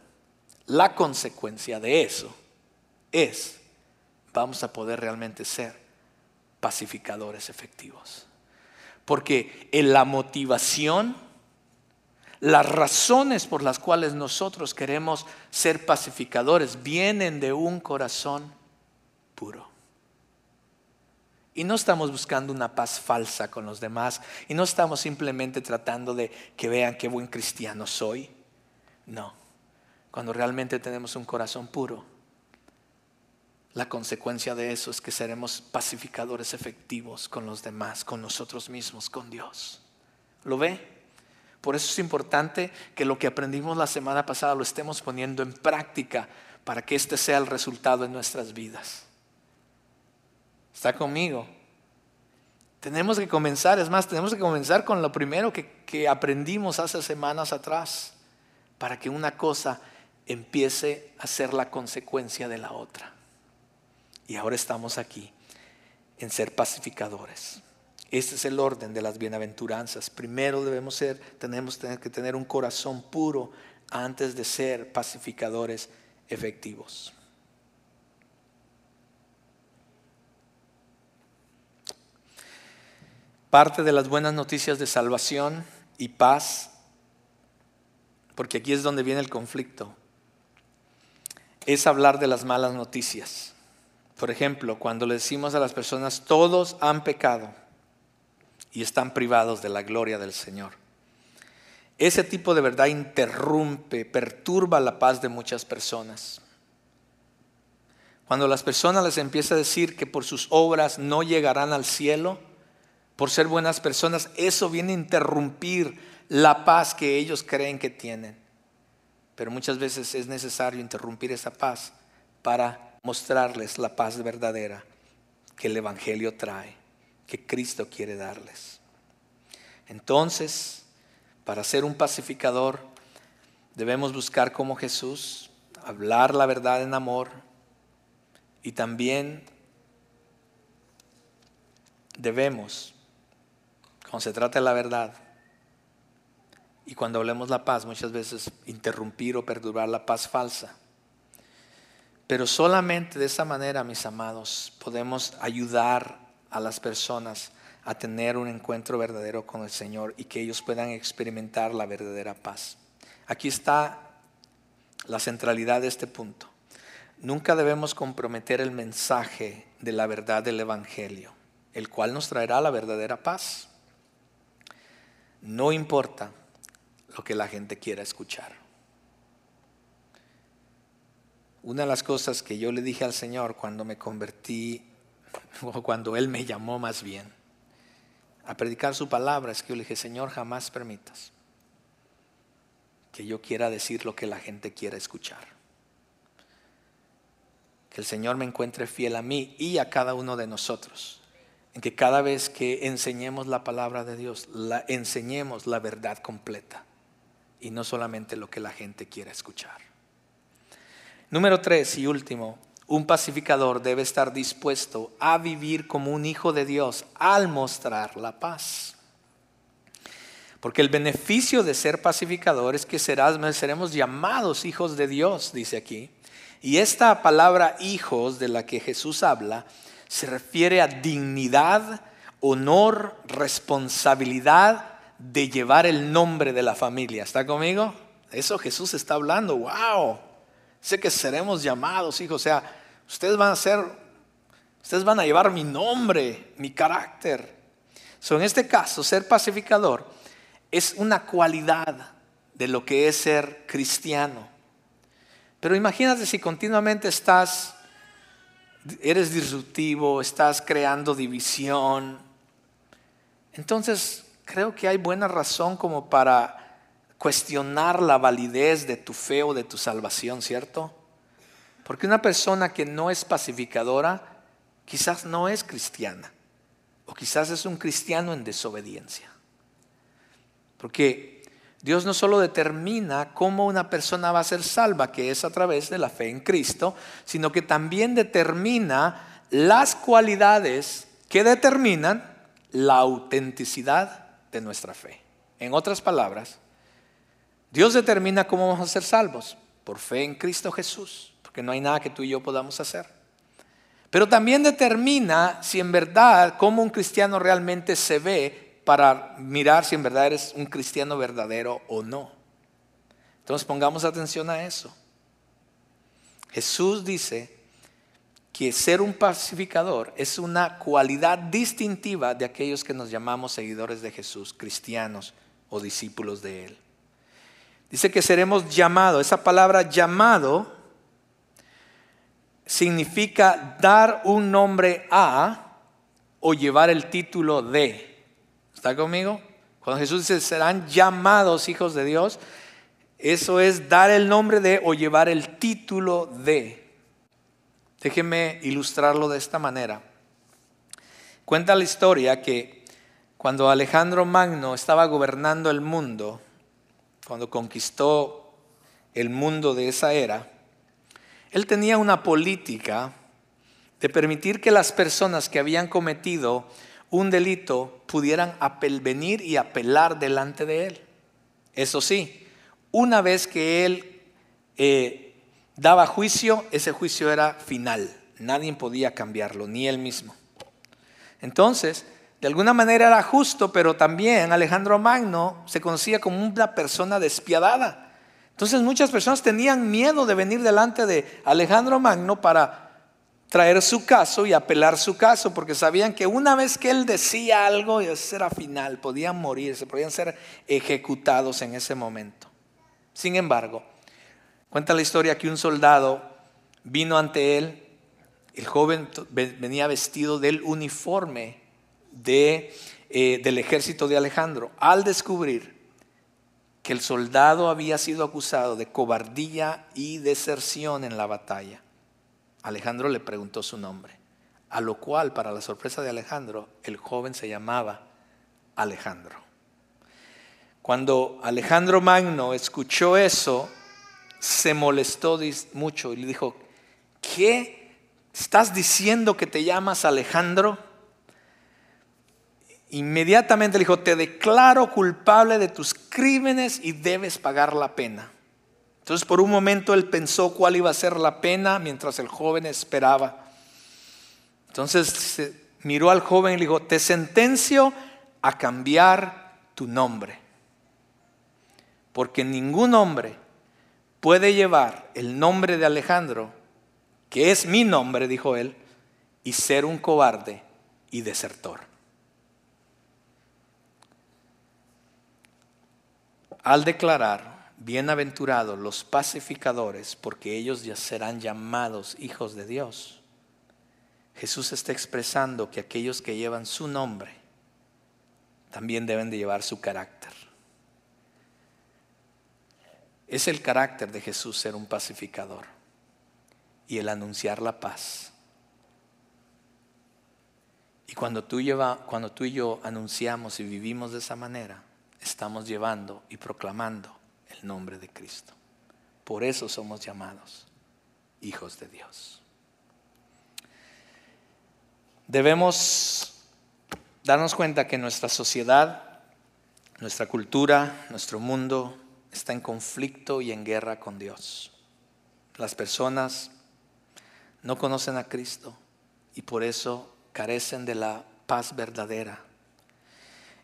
la consecuencia de eso es, vamos a poder realmente ser pacificadores efectivos. Porque en la motivación, las razones por las cuales nosotros queremos ser pacificadores vienen de un corazón puro. Y no estamos buscando una paz falsa con los demás. Y no estamos simplemente tratando de que vean qué buen cristiano soy. No. Cuando realmente tenemos un corazón puro, la consecuencia de eso es que seremos pacificadores efectivos con los demás, con nosotros mismos, con Dios. ¿Lo ve? Por eso es importante que lo que aprendimos la semana pasada lo estemos poniendo en práctica para que este sea el resultado en nuestras vidas. ¿Está conmigo? Tenemos que comenzar, es más, tenemos que comenzar con lo primero que, aprendimos hace semanas atrás, para que una cosa empiece a ser la consecuencia de la otra. Y ahora estamos aquí en ser pacificadores. Este es el orden de las bienaventuranzas. Primero debemos ser, tenemos que tener un corazón puro antes de ser pacificadores efectivos. Parte de las buenas noticias de salvación y paz, porque aquí es donde viene el conflicto, es hablar de las malas noticias. Por ejemplo, cuando le decimos a las personas, todos han pecado y están privados de la gloria del Señor. Ese tipo de verdad interrumpe, perturba la paz de muchas personas. Cuando las personas les empieza a decir que por sus obras no llegarán al cielo, por ser buenas personas, eso viene a interrumpir la paz que ellos creen que tienen. Pero muchas veces es necesario interrumpir esa paz para mostrarles la paz verdadera que el Evangelio trae, que Cristo quiere darles. Entonces, para ser un pacificador, debemos buscar como Jesús, hablar la verdad en amor y también debemos cuando se trata de la verdad y cuando hablemos la paz, muchas veces interrumpir o perturbar la paz falsa. Pero solamente de esa manera, mis amados, podemos ayudar a las personas a tener un encuentro verdadero con el Señor y que ellos puedan experimentar la verdadera paz. Aquí está la centralidad de este punto. Nunca debemos comprometer el mensaje de la verdad del Evangelio, el cual nos traerá la verdadera paz. No importa lo que la gente quiera escuchar. Una de las cosas que yo le dije al Señor cuando me convertí, [LAUGHS] o cuando Él me llamó más bien, a predicar su palabra, es que yo le dije, Señor, jamás permitas que yo quiera decir lo que la gente quiera escuchar. Que el Señor me encuentre fiel a mí y a cada uno de nosotros. En que cada vez que enseñemos la palabra de Dios, la enseñemos la verdad completa y no solamente lo que la gente quiera escuchar. Número tres y último, un pacificador debe estar dispuesto a vivir como un hijo de Dios al mostrar la paz. Porque el beneficio de ser pacificador es que seremos llamados hijos de Dios, dice aquí. Y esta palabra hijos de la que Jesús habla se refiere a dignidad, honor, responsabilidad de llevar el nombre de la familia. ¿Está conmigo? Eso Jesús está hablando. ¡Wow! Sé que seremos llamados hijos. O sea, ustedes van a ser, ustedes van a llevar mi nombre, mi carácter. So, en este caso, ser pacificador es una cualidad de lo que es ser cristiano. Pero imagínate si continuamente estás, eres disruptivo, estás creando división. Entonces, creo que hay buena razón como para cuestionar la validez de tu fe o de tu salvación, ¿cierto? Porque una persona que no es pacificadora quizás no es cristiana o quizás es un cristiano en desobediencia. Porque Dios no solo determina cómo una persona va a ser salva, que es a través de la fe en Cristo, sino que también determina las cualidades que determinan la autenticidad de nuestra fe. En otras palabras, Dios determina cómo vamos a ser salvos, por fe en Cristo Jesús, porque no hay nada que tú y yo podamos hacer. Pero también determina si en verdad cómo un cristiano realmente se ve para mirar si en verdad eres un cristiano verdadero o no. Entonces pongamos atención a eso. Jesús dice que ser un pacificador es una cualidad distintiva de aquellos que nos llamamos seguidores de Jesús, cristianos o discípulos de Él. Dice que seremos llamados. Esa palabra llamado significa dar un nombre a o llevar el título de. ¿Está conmigo? Cuando Jesús dice serán llamados hijos de Dios, eso es dar el nombre de o llevar el título de. Déjenme ilustrarlo de esta manera. Cuenta la historia que cuando Alejandro Magno estaba gobernando el mundo, cuando conquistó el mundo de esa era, él tenía una política de permitir que las personas que habían cometido un delito pudieran venir y apelar delante de él. Eso sí, una vez que él eh, daba juicio, ese juicio era final. Nadie podía cambiarlo, ni él mismo. Entonces, de alguna manera era justo, pero también Alejandro Magno se conocía como una persona despiadada. Entonces muchas personas tenían miedo de venir delante de Alejandro Magno para traer su caso y apelar su caso, porque sabían que una vez que él decía algo, ese era final, podían morir, se podían ser ejecutados en ese momento. Sin embargo, Cuenta la historia que un soldado vino ante él, el joven venía vestido del uniforme de, eh, del ejército de Alejandro, al descubrir que el soldado había sido acusado de cobardía y deserción en la batalla. Alejandro le preguntó su nombre, a lo cual, para la sorpresa de Alejandro, el joven se llamaba Alejandro. Cuando Alejandro Magno escuchó eso, se molestó mucho y le dijo, ¿qué? ¿Estás diciendo que te llamas Alejandro? Inmediatamente le dijo, te declaro culpable de tus crímenes y debes pagar la pena. Entonces por un momento él pensó cuál iba a ser la pena mientras el joven esperaba. Entonces miró al joven y le dijo, te sentencio a cambiar tu nombre. Porque ningún hombre puede llevar el nombre de Alejandro, que es mi nombre, dijo él, y ser un cobarde y desertor. Al declarar, bienaventurados los pacificadores, porque ellos ya serán llamados hijos de Dios, Jesús está expresando que aquellos que llevan su nombre también deben de llevar su carácter. Es el carácter de Jesús ser un pacificador y el anunciar la paz. Y cuando tú, lleva, cuando tú y yo anunciamos y vivimos de esa manera, estamos llevando y proclamando el nombre de Cristo. Por eso somos llamados hijos de Dios. Debemos darnos cuenta que nuestra sociedad, nuestra cultura, nuestro mundo está en conflicto y en guerra con Dios. Las personas no conocen a Cristo y por eso carecen de la paz verdadera.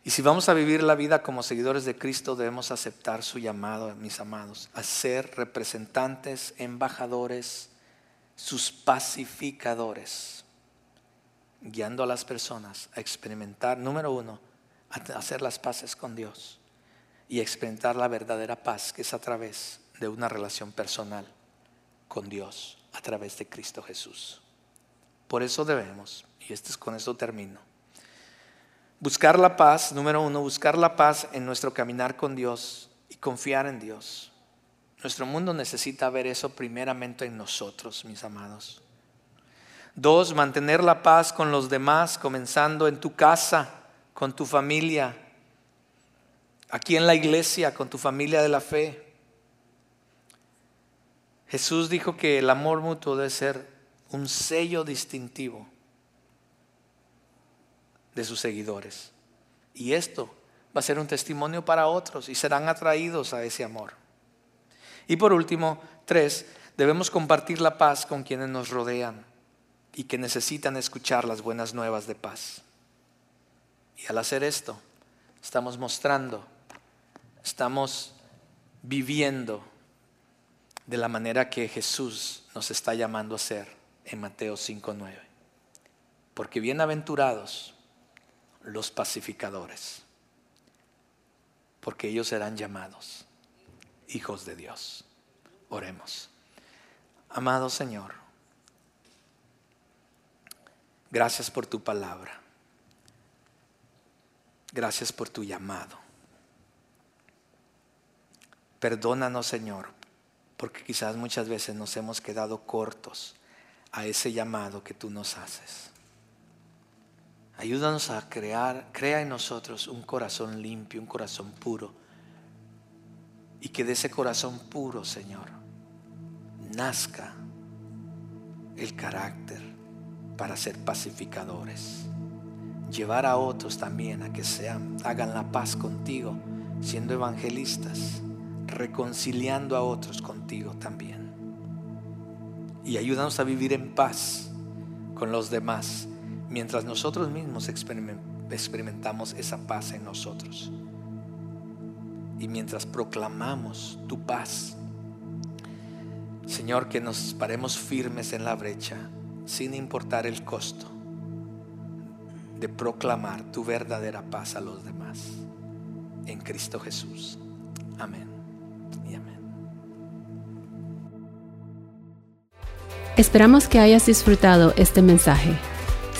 Y si vamos a vivir la vida como seguidores de Cristo, debemos aceptar su llamado, mis amados, a ser representantes, embajadores, sus pacificadores guiando a las personas a experimentar, número uno, a hacer las paces con Dios y experimentar la verdadera paz que es a través de una relación personal con Dios, a través de Cristo Jesús. Por eso debemos, y este es con esto termino, buscar la paz, número uno, buscar la paz en nuestro caminar con Dios y confiar en Dios. Nuestro mundo necesita ver eso primeramente en nosotros, mis amados. Dos, mantener la paz con los demás, comenzando en tu casa, con tu familia, aquí en la iglesia, con tu familia de la fe. Jesús dijo que el amor mutuo debe ser un sello distintivo de sus seguidores. Y esto va a ser un testimonio para otros y serán atraídos a ese amor. Y por último, tres, debemos compartir la paz con quienes nos rodean y que necesitan escuchar las buenas nuevas de paz. Y al hacer esto, estamos mostrando, estamos viviendo de la manera que Jesús nos está llamando a ser en Mateo 5.9. Porque bienaventurados los pacificadores, porque ellos serán llamados hijos de Dios. Oremos. Amado Señor, Gracias por tu palabra. Gracias por tu llamado. Perdónanos, Señor, porque quizás muchas veces nos hemos quedado cortos a ese llamado que tú nos haces. Ayúdanos a crear, crea en nosotros un corazón limpio, un corazón puro. Y que de ese corazón puro, Señor, nazca el carácter para ser pacificadores. Llevar a otros también a que sean, hagan la paz contigo, siendo evangelistas, reconciliando a otros contigo también. Y ayúdanos a vivir en paz con los demás, mientras nosotros mismos experimentamos esa paz en nosotros. Y mientras proclamamos tu paz, Señor, que nos paremos firmes en la brecha sin importar el costo, de proclamar tu verdadera paz a los demás. En Cristo Jesús. Amén. Y amén. Esperamos que hayas disfrutado este mensaje.